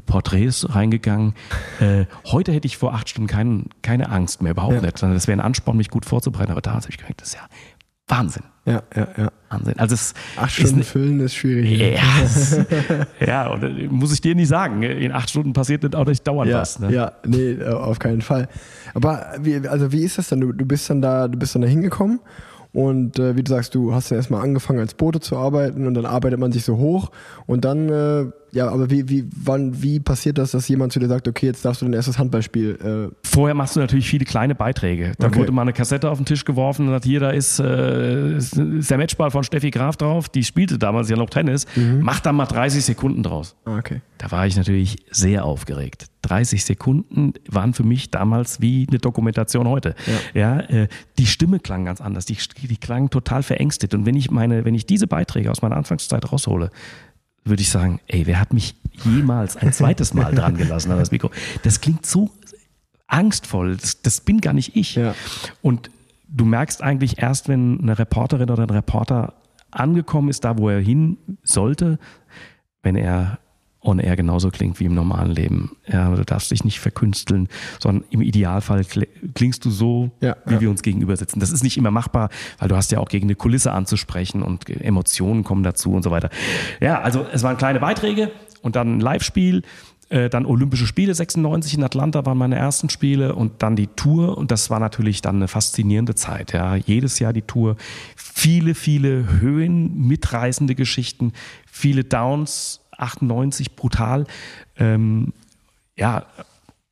Porträts reingegangen. Äh, heute hätte ich vor acht Stunden kein, keine Angst mehr, überhaupt Ja. nicht. Sondern das wäre ein Ansporn, mich gut vorzubereiten. Aber damals habe ich gemerkt, das ist ja Wahnsinn. ja, ja, ja. Wahnsinn. Also es Acht ist Stunden füllen ist schwierig. ja, es- ja, und äh, muss ich dir nicht sagen. In acht Stunden passiert nicht auch nicht dauernd Ja, was. Ne? ja, nee, äh, auf keinen Fall. Aber wie, also wie ist das dann? Du, du bist dann da, du bist dann da hingekommen und äh, wie du sagst, du hast dann erstmal angefangen als Bote zu arbeiten und dann arbeitet man sich so hoch und dann, äh, ja, aber wie, wie, wann, wie passiert das, dass jemand zu dir sagt, okay, jetzt darfst du dein erstes Handballspiel? Äh, Vorher machst du natürlich viele kleine Beiträge. Da Okay. wurde mal eine Kassette auf den Tisch geworfen und sagt, hier, da ist, äh, ist der Matchball von Steffi Graf drauf. Die spielte damals ja noch Tennis. Mach da mal 30 Sekunden draus. ah, okay. Da war ich natürlich sehr aufgeregt. 30 Sekunden waren für mich damals wie eine Dokumentation heute. Ja. äh, die Stimme klang ganz anders. Die, die klang total verängstet. Und wenn ich meine, wenn ich diese Beiträge aus meiner Anfangszeit raushole, würde ich sagen, ey, wer hat mich jemals ein zweites Mal dran gelassen an das Mikro? Das klingt so angstvoll. Das, das bin gar nicht ich. Ja. Und du merkst eigentlich erst, wenn eine Reporterin oder ein Reporter angekommen ist, da wo er hin sollte, wenn er on air genauso klingt wie im normalen Leben. Ja, du darfst dich nicht verkünsteln, sondern im Idealfall kl- klingst du so, Ja, wie ja. wir uns gegenüber sitzen. Das ist nicht immer machbar, weil du hast ja auch gegen eine Kulisse anzusprechen und Emotionen kommen dazu und so weiter. Ja, also es waren kleine Beiträge und dann ein Live-Spiel, äh, dann Olympische Spiele 96 in Atlanta waren meine ersten Spiele und dann die Tour und das war natürlich dann eine faszinierende Zeit. Ja, jedes Jahr die Tour, viele, viele Höhen, mitreißende Geschichten, viele Downs, 98 brutal. Ähm, ja,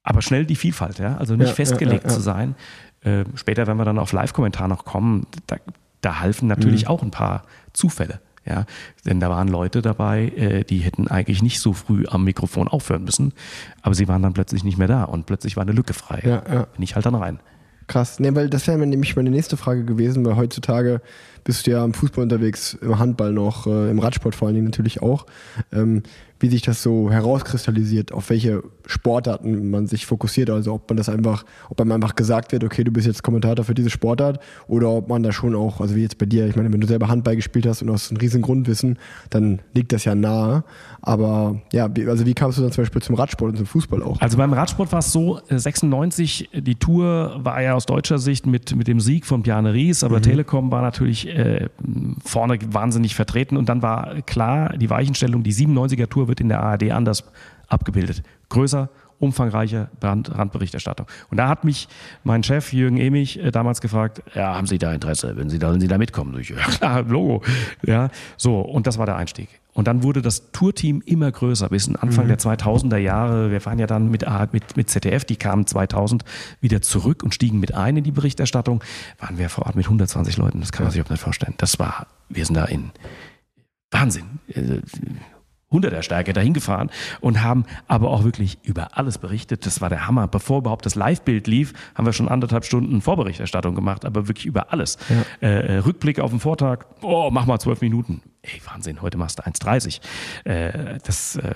aber schnell die Vielfalt, ja, also nicht Ja, festgelegt ja, ja, zu sein. Äh, später, wenn wir dann auf Live-Kommentar noch kommen, da, da halfen natürlich Mhm. auch ein paar Zufälle. Ja, denn da waren Leute dabei, äh, die hätten eigentlich nicht so früh am Mikrofon aufhören müssen, aber sie waren dann plötzlich nicht mehr da und plötzlich war eine Lücke frei. Ja, ja. Bin ich halt dann rein. Krass. Nee, weil das wäre nämlich meine nächste Frage gewesen, weil heutzutage bist du ja im Fußball unterwegs, im Handball noch, äh, im Radsport vor allen Dingen natürlich auch. Ähm, wie sich das so herauskristallisiert, auf welche Sportarten man sich fokussiert, also ob man das einfach, ob einem einfach gesagt wird, okay, du bist jetzt Kommentator für diese Sportart oder ob man da schon auch, also wie jetzt bei dir, ich meine, wenn du selber Handball gespielt hast und hast ein riesen Grundwissen, dann liegt das ja nahe. Aber ja, wie, also wie kamst du dann zum Beispiel zum Radsport und zum Fußball auch? Also beim Radsport war es so, äh, 96, die Tour war ja aus deutscher Sicht mit, mit dem Sieg von Bjarne Ries, aber Telekom war natürlich äh, vorne wahnsinnig vertreten und dann war klar, die Weichenstellung, die 97er Tour wird in der ARD anders abgebildet. Größer, umfangreicher Brand, Randberichterstattung. Und da hat mich mein Chef Jürgen Emich äh, damals gefragt, ja, haben Sie da Interesse, wenn Sie da, wenn Sie da mitkommen? So Ich, ja klar, Logo. Ja, so, und das war der Einstieg. Und dann wurde das Tourteam immer größer, bis Anfang der 2000er Jahre. Wir waren ja dann mit, mit, mit ZDF, die kamen 2000 wieder zurück und stiegen mit ein in die Berichterstattung. Waren wir vor Ort mit 120 Leuten, das kann man sich überhaupt nicht vorstellen. Das war, wir sind da in Wahnsinn. Äh, hunderter Stärke dahin gefahren und haben aber auch wirklich über alles berichtet. Das war der Hammer. Bevor überhaupt das Live-Bild lief, haben wir schon anderthalb Stunden Vorberichterstattung gemacht, aber wirklich über alles. Äh, äh, Rückblick auf den Vortag, oh, mach mal zwölf Minuten. Ey, Wahnsinn, heute machst du 1,30. Äh, das, äh,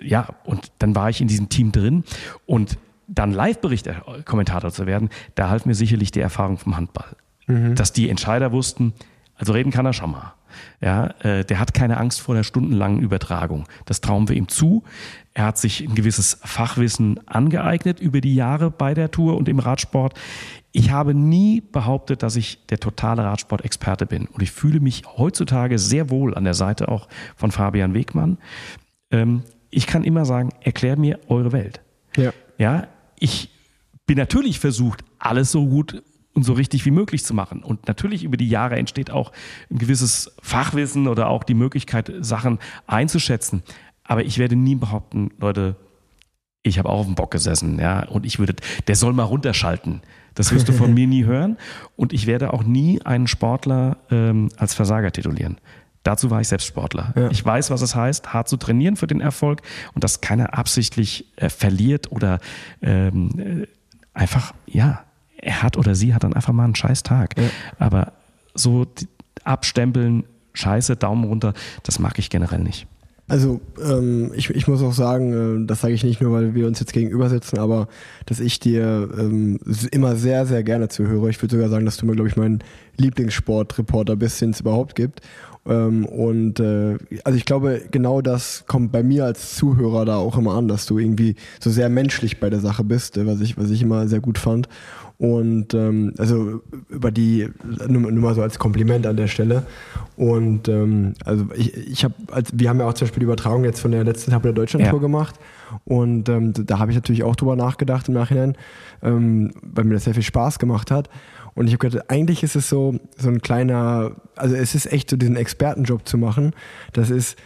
ja, und dann war ich in diesem Team drin und dann Live-Bericht-Kommentator zu werden, da half mir sicherlich die Erfahrung vom Handball. Mhm. Dass die Entscheider wussten, also reden kann er schon mal. Ja, äh, der hat keine Angst vor der stundenlangen Übertragung. Das trauen wir ihm zu. Er hat sich ein gewisses Fachwissen angeeignet über die Jahre bei der Tour und im Radsport. Ich habe nie behauptet, dass ich der totale Radsport-Experte bin. Und ich fühle mich heutzutage sehr wohl an der Seite auch von Fabian Wegmann. Ähm, ich kann immer sagen, erklär mir eure Welt. Ja. Ja, ich bin natürlich versucht, alles so gut und so richtig wie möglich zu machen. Und natürlich über die Jahre entsteht auch ein gewisses Fachwissen oder auch die Möglichkeit, Sachen einzuschätzen. Aber ich werde nie behaupten, Leute, ich habe auch auf dem Bock gesessen, ja, und ich würde, der soll mal runterschalten. Das wirst du von mir nie hören. Und ich werde auch nie einen Sportler ähm, als Versager titulieren. Dazu war ich selbst Sportler. Ja. Ich weiß, was es heißt, hart zu trainieren für den Erfolg und dass keiner absichtlich äh, verliert oder ähm, äh, einfach, ja, er hat oder sie hat dann einfach mal einen scheiß Tag. Ja. Aber so abstempeln, scheiße, Daumen runter, das mag ich generell nicht. Also ähm, ich, ich muss auch sagen, äh, das sage ich nicht nur, weil wir uns jetzt gegenüber sitzen, aber dass ich dir ähm, immer sehr, sehr gerne zuhöre. Ich würde sogar sagen, dass du mir, glaube ich, mein Lieblingssportreporter bist, den es überhaupt gibt. Ähm, und äh, also ich glaube, genau das kommt bei mir als Zuhörer da auch immer an, dass du irgendwie so sehr menschlich bei der Sache bist, äh, was ich, was ich immer sehr gut fand. Und ähm, also über die, nur, nur, mal so als Kompliment an der Stelle. Und ähm, also ich, ich habe, also wir haben ja auch zum Beispiel die Übertragung jetzt von der letzten Etappe der Deutschlandtour ja. gemacht. Und ähm, da habe ich natürlich auch drüber nachgedacht im Nachhinein, ähm, weil mir das sehr viel Spaß gemacht hat. Und ich habe gedacht, eigentlich ist es so, so ein kleiner, also es ist echt so diesen Expertenjob zu machen. Das ist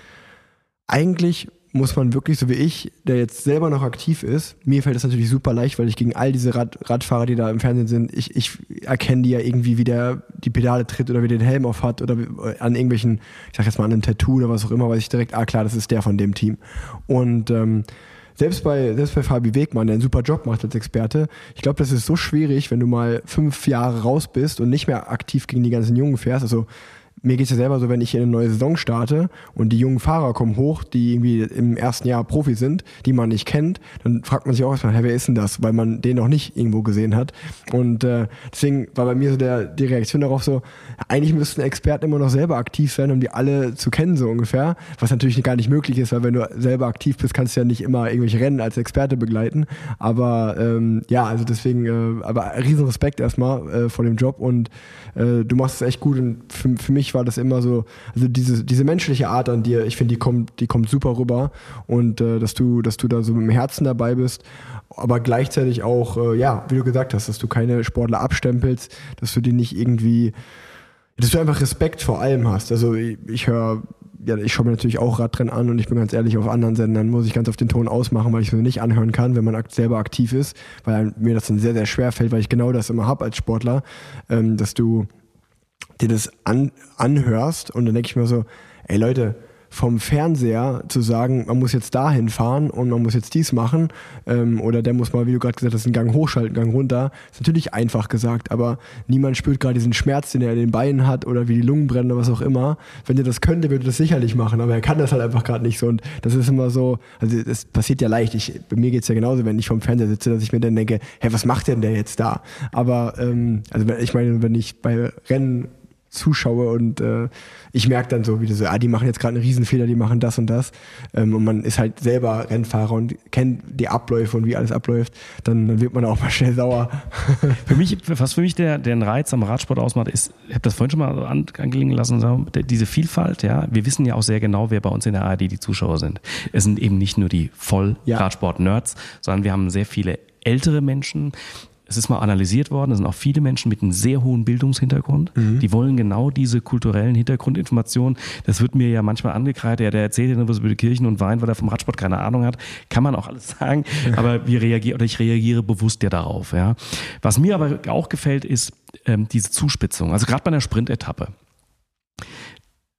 eigentlich muss man wirklich, so wie ich, der jetzt selber noch aktiv ist, mir fällt das natürlich super leicht, weil ich gegen all diese Rad Radfahrer, die da im Fernsehen sind, ich, ich erkenne die ja irgendwie, wie der die Pedale tritt oder wie der den Helm auf hat oder an irgendwelchen, ich sag jetzt mal an einem Tattoo oder was auch immer, weiß ich direkt, ah klar, das ist der von dem Team. Und ähm, selbst bei, selbst bei Fabi Wegmann, der einen super Job macht als Experte, ich glaube, das ist so schwierig, wenn du mal fünf Jahre raus bist und nicht mehr aktiv gegen die ganzen Jungen fährst. Also mir geht es ja selber so, wenn ich in eine neue Saison starte und die jungen Fahrer kommen hoch, die irgendwie im ersten Jahr Profi sind, die man nicht kennt, dann fragt man sich auch erstmal, hey, wer ist denn das? Weil man den noch nicht irgendwo gesehen hat. Und äh, deswegen war bei mir so der, die Reaktion darauf so, eigentlich müssten Experten immer noch selber aktiv sein, um die alle zu kennen, so ungefähr. Was natürlich gar nicht möglich ist, weil wenn du selber aktiv bist, kannst du ja nicht immer irgendwelche Rennen als Experte begleiten. Aber ähm, ja, also deswegen, äh, aber riesen Respekt erstmal äh, vor dem Job und äh, du machst es echt gut und für, für mich war das immer so, also diese, diese menschliche Art an dir, ich finde, die kommt, die kommt super rüber und äh, dass du, dass du da so mit dem Herzen dabei bist, aber gleichzeitig auch, äh, ja, wie du gesagt hast, dass du keine Sportler abstempelst, dass du die nicht irgendwie, dass du einfach Respekt vor allem hast. Also ich, ich höre ja, ich schaue mir natürlich auch Radrennen an und ich bin ganz ehrlich, auf anderen Sendern muss ich ganz auf den Ton ausmachen, weil ich es mir nicht anhören kann, wenn man selber aktiv ist, weil mir das dann sehr, sehr schwer fällt, weil ich genau das immer habe als Sportler, ähm, dass du dir das an, anhörst und dann denke ich mir so, ey Leute, vom Fernseher zu sagen, man muss jetzt dahin fahren und man muss jetzt dies machen ähm, oder der muss mal, wie du gerade gesagt hast, einen Gang hochschalten, einen Gang runter, ist natürlich einfach gesagt, aber niemand spürt gerade diesen Schmerz, den er in den Beinen hat oder wie die Lungen brennen oder was auch immer. Wenn er das könnte, würde er das sicherlich machen, aber er kann das halt einfach gerade nicht so und das ist immer so, also das passiert ja leicht. Ich, bei mir geht es ja genauso, wenn ich vom Fernseher sitze, dass ich mir dann denke, hey, was macht denn der jetzt da? Aber ähm, also ich meine, wenn ich bei Rennen zuschaue und äh, ich merke dann so, wie so, ah, die machen jetzt gerade einen Riesenfehler, die machen das und das. Ähm, und man ist halt selber Rennfahrer und kennt die Abläufe und wie alles abläuft, dann, dann wird man auch mal schnell sauer. für mich, was für mich der, der Reiz am Radsport ausmacht, ist, ich habe das vorhin schon mal an, angelegen lassen, diese Vielfalt, ja. Wir wissen ja auch sehr genau, wer bei uns in der ARD die Zuschauer sind. Es sind eben nicht nur die Voll-Radsport-Nerds, sondern wir haben sehr viele ältere Menschen, es ist mal analysiert worden, es sind auch viele Menschen mit einem sehr hohen Bildungshintergrund. Mhm. Die wollen genau diese kulturellen Hintergrundinformationen. Das wird mir ja manchmal angekreidet, ja, der erzählt ja was über die Kirchen und Wein, weil er vom Radsport keine Ahnung hat. Kann man auch alles sagen. Aber wir reagieren, oder ich reagiere bewusst ja darauf, ja. Was mir aber auch gefällt, ist ähm, diese Zuspitzung. Also gerade bei einer Sprintetappe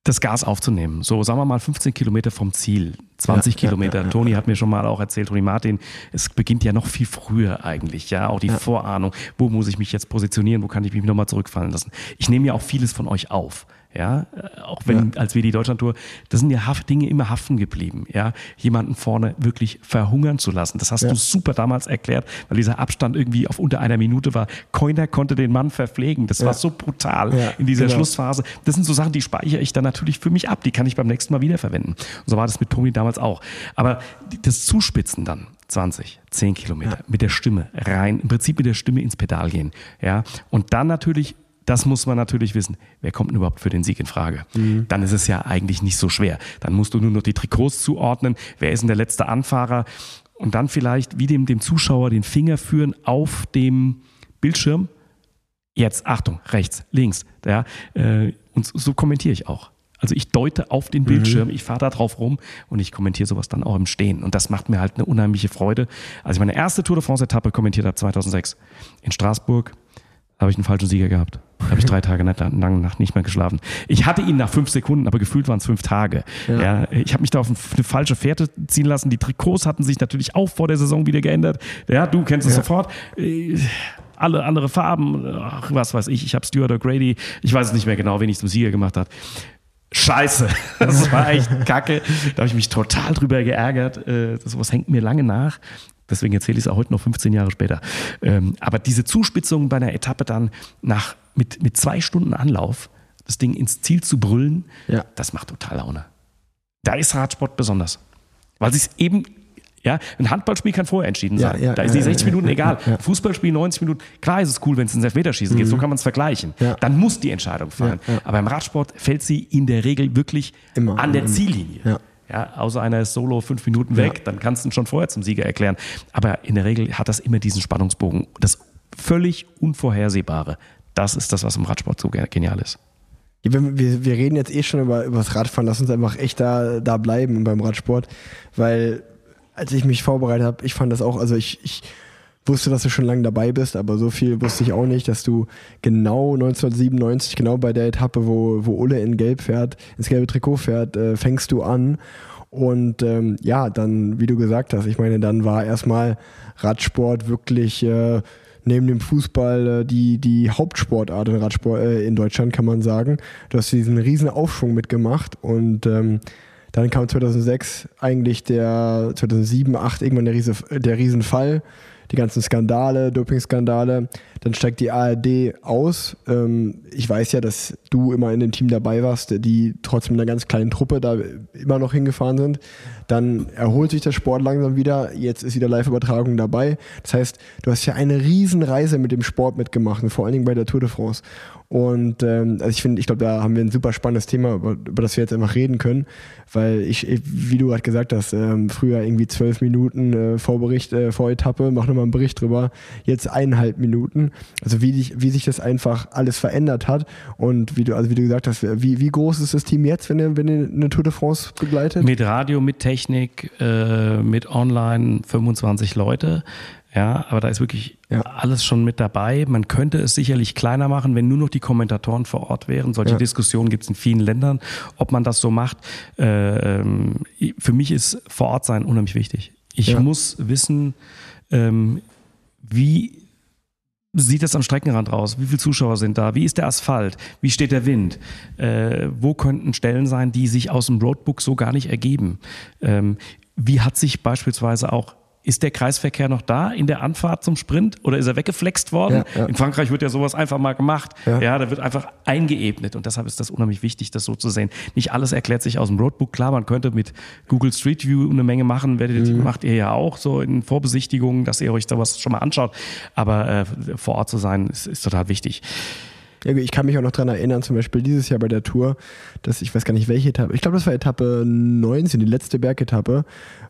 das Gas aufzunehmen. So, sagen wir mal 15 Kilometer vom Ziel, 20 ja, Kilometer. Ja, ja, Toni hat mir schon mal auch erzählt, Toni Martin, es beginnt ja noch viel früher eigentlich, ja, auch die Vorahnung. Wo muss ich mich jetzt positionieren? Wo kann ich mich nochmal zurückfallen lassen? Ich nehme ja auch vieles von euch auf. Ja, äh, auch wenn, ja. als wir die Deutschlandtour, das sind ja Dinge immer haften geblieben, ja, jemanden vorne wirklich verhungern zu lassen. Das hast ja. du super damals erklärt, weil dieser Abstand irgendwie auf unter einer Minute war. Keiner konnte den Mann verpflegen. Das ja. war so brutal in dieser genau. Schlussphase. Das sind so Sachen, die speichere ich dann natürlich für mich ab. Die kann ich beim nächsten Mal wiederverwenden. Und so war das mit Tommy damals auch. Aber das Zuspitzen dann, 20, 10 Kilometer, mit der Stimme rein, im Prinzip mit der Stimme ins Pedal gehen, ja, und dann natürlich das muss man natürlich wissen. Wer kommt denn überhaupt für den Sieg in Frage? Mhm. Dann ist es ja eigentlich nicht so schwer. Dann musst du nur noch die Trikots zuordnen. Wer ist denn der letzte Anfahrer? Und dann vielleicht wie dem, dem Zuschauer den Finger führen auf dem Bildschirm. Jetzt, Achtung, rechts, links. Ja, äh, und so kommentiere ich auch. Also ich deute auf den Bildschirm, mhm. ich fahre da drauf rum und ich kommentiere sowas dann auch im Stehen. Und das macht mir halt eine unheimliche Freude. Als ich meine erste Tour de France-Etappe kommentiert habe, 2006, in Straßburg, habe ich einen falschen Sieger gehabt. Da habe ich drei Tage lang Nacht nicht mehr geschlafen. Ich hatte ihn nach fünf Sekunden, aber gefühlt waren es fünf Tage. Ja. ja ich habe mich da auf eine falsche Fährte ziehen lassen. Die Trikots hatten sich natürlich auch vor der Saison wieder geändert. Ja, du kennst es ja. sofort. Äh, alle andere Farben, ach, was weiß ich. Ich habe Stuart O'Grady. Ich weiß es nicht mehr genau, wen ich zum Sieger gemacht habe. Scheiße, das war echt kacke. Da habe ich mich total drüber geärgert. Äh, sowas hängt mir lange nach. Deswegen erzähle ich es auch heute noch 15 Jahre später. Ähm, aber diese Zuspitzung bei einer Etappe dann nach, mit, mit zwei Stunden Anlauf, das Ding ins Ziel zu brüllen, ja. das macht total Laune. Da ist Radsport besonders. Weil sich eben, ja, ein Handballspiel kann vorher entschieden sein. Ja, ja, da ist die 60 Minuten egal. Fußballspiel 90 Minuten, klar ist es cool, wenn es ins Elfmeterschießen mhm. geht, so kann man es vergleichen. Dann muss die Entscheidung fallen. Aber im Radsport fällt sie in der Regel wirklich Immer. an der Ziellinie. Ja, außer einer ist solo fünf Minuten weg, ja. dann kannst du ihn schon vorher zum Sieger erklären. Aber in der Regel hat das immer diesen Spannungsbogen. Das völlig Unvorhersehbare. Das ist das, was im Radsport so genial ist. Wir, wir, reden jetzt eh schon über, über das Radfahren. Lass uns einfach echt da, da bleiben beim Radsport. Weil, als ich mich vorbereitet habe, ich fand das auch, also ich, ich wusste, dass du schon lange dabei bist, aber so viel wusste ich auch nicht, dass du genau 1997, genau bei der Etappe, wo, wo Ulle in Gelb fährt, ins gelbe Trikot fährt, äh, fängst du an. Und ähm, ja, dann, wie du gesagt hast, ich meine, dann war erstmal Radsport wirklich äh, neben dem Fußball äh, die, die Hauptsportart in Radsport äh, in Deutschland, kann man sagen. Du hast diesen riesen Aufschwung mitgemacht und ähm, dann kam 2006 eigentlich der 2007, 2008 irgendwann der, Riese, der Riesenfall die ganzen Skandale, Doping-Skandale. Dann steigt die ARD aus. Ähm, ich weiß ja, dass du immer in dem Team dabei warst, die trotzdem mit einer ganz kleinen Truppe da immer noch hingefahren sind. Dann erholt sich der Sport langsam wieder. Jetzt ist wieder Live-Übertragung dabei. Das heißt, du hast ja eine Riesenreise mit dem Sport mitgemacht vor allen Dingen bei der Tour de France. Und ähm, also ich finde, ich glaube, da haben wir ein super spannendes Thema, über, über, das wir jetzt einfach reden können, weil ich, wie du gerade gesagt hast, ähm, früher irgendwie zwölf Minuten äh, Vorbericht, äh, Voretappe, mach nochmal einen Bericht drüber, jetzt eineinhalb Minuten. Also wie, wie sich das einfach alles verändert hat und wie du, also wie du gesagt hast, wie, wie groß ist das Team jetzt, wenn ihr, wenn ihr eine Tour de France begleitet? Mit Radio, mit Technik, äh, mit Online 25 Leute. Ja, aber da ist wirklich ja. alles schon mit dabei. Man könnte es sicherlich kleiner machen, wenn nur noch die Kommentatoren vor Ort wären. Solche ja. Diskussionen gibt es in vielen Ländern, ob man das so macht. Äh, ähm, für mich ist vor Ort sein unheimlich wichtig. Ich ja. muss wissen, ähm, wie sieht das am Streckenrand aus? Wie viele Zuschauer sind da? Wie ist der Asphalt? Wie steht der Wind? Äh, wo könnten Stellen sein, die sich aus dem Roadbook so gar nicht ergeben? Ähm, wie hat sich beispielsweise auch ist der Kreisverkehr noch da in der Anfahrt zum Sprint oder ist er weggeflext worden? Ja, ja. In Frankreich wird ja sowas einfach mal gemacht. Ja. ja, da wird einfach eingeebnet und deshalb ist das unheimlich wichtig, das so zu sehen. Nicht alles erklärt sich aus dem Roadbook. Klar, man könnte mit Google Street View eine Menge machen, werdet, mhm. macht ihr ja auch so in Vorbesichtigungen, dass ihr euch sowas schon mal anschaut. Aber äh, vor Ort zu sein, ist, ist total wichtig. Ja, ich kann mich auch noch daran erinnern, zum Beispiel dieses Jahr bei der Tour, dass ich weiß gar nicht welche Etappe, ich glaube, das war Etappe 19, die letzte Bergetappe,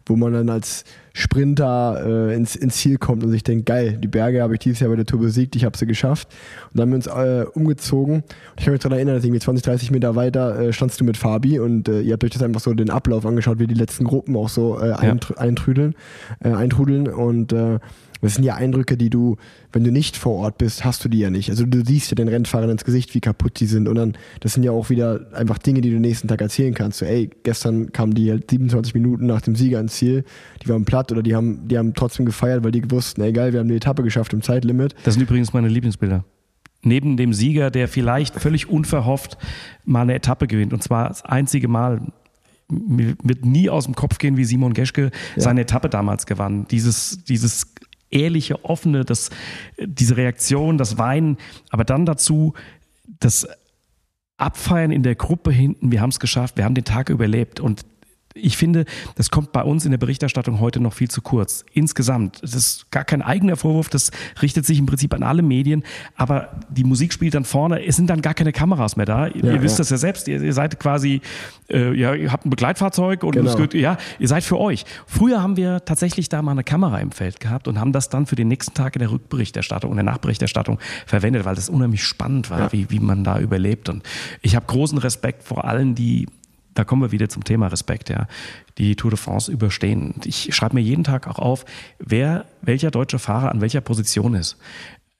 wo man dann als Sprinter äh, ins, ins Ziel kommt und sich denkt, geil, die Berge habe ich dieses Jahr bei der Tour besiegt, ich habe sie geschafft. Und dann haben wir uns äh, umgezogen. Und ich kann mich daran erinnern, dass irgendwie 20, 30 Meter weiter äh, standst du mit Fabi und äh, ihr habt euch das einfach so den Ablauf angeschaut, wie die letzten Gruppen auch so äh, eintr ja. eintrudeln, äh, eintrudeln und äh, das sind ja Eindrücke, die du, wenn du nicht vor Ort bist, hast du die ja nicht. Also du siehst ja den Rennfahrern ins Gesicht, wie kaputt die sind. Und dann, das sind ja auch wieder einfach Dinge, die du nächsten Tag erzählen kannst. So, ey, gestern kamen die halt 27 Minuten nach dem Sieger ins Ziel, die waren platt oder die haben, die haben trotzdem gefeiert, weil die wussten, ey geil, wir haben die Etappe geschafft im Zeitlimit. Das sind übrigens meine Lieblingsbilder neben dem Sieger, der vielleicht völlig unverhofft mal eine Etappe gewinnt. Und zwar das einzige Mal. Mir wird nie aus dem Kopf gehen, wie Simon Geschke ja. seine Etappe damals gewann. Dieses, dieses ehrliche, offene, das, diese Reaktion, das Weinen, aber dann dazu das Abfeiern in der Gruppe hinten, wir haben es geschafft, wir haben den Tag überlebt und ich finde, das kommt bei uns in der Berichterstattung heute noch viel zu kurz. Insgesamt. Das ist gar kein eigener Vorwurf, das richtet sich im Prinzip an alle Medien, aber die Musik spielt dann vorne, es sind dann gar keine Kameras mehr da. Ja, ihr wisst das ja selbst, ihr, ihr seid quasi, äh, ja, ihr habt ein Begleitfahrzeug und genau. gehört, ja, ihr seid für euch. Früher haben wir tatsächlich da mal eine Kamera im Feld gehabt und haben das dann für den nächsten Tag in der Rückberichterstattung und der Nachberichterstattung verwendet, weil das unheimlich spannend war, ja. wie, wie man da überlebt. Und ich habe großen Respekt vor allen, die da kommen wir wieder zum Thema Respekt, ja, die Tour de France überstehen. Ich schreibe mir jeden Tag auch auf, wer, welcher deutsche Fahrer an welcher Position ist.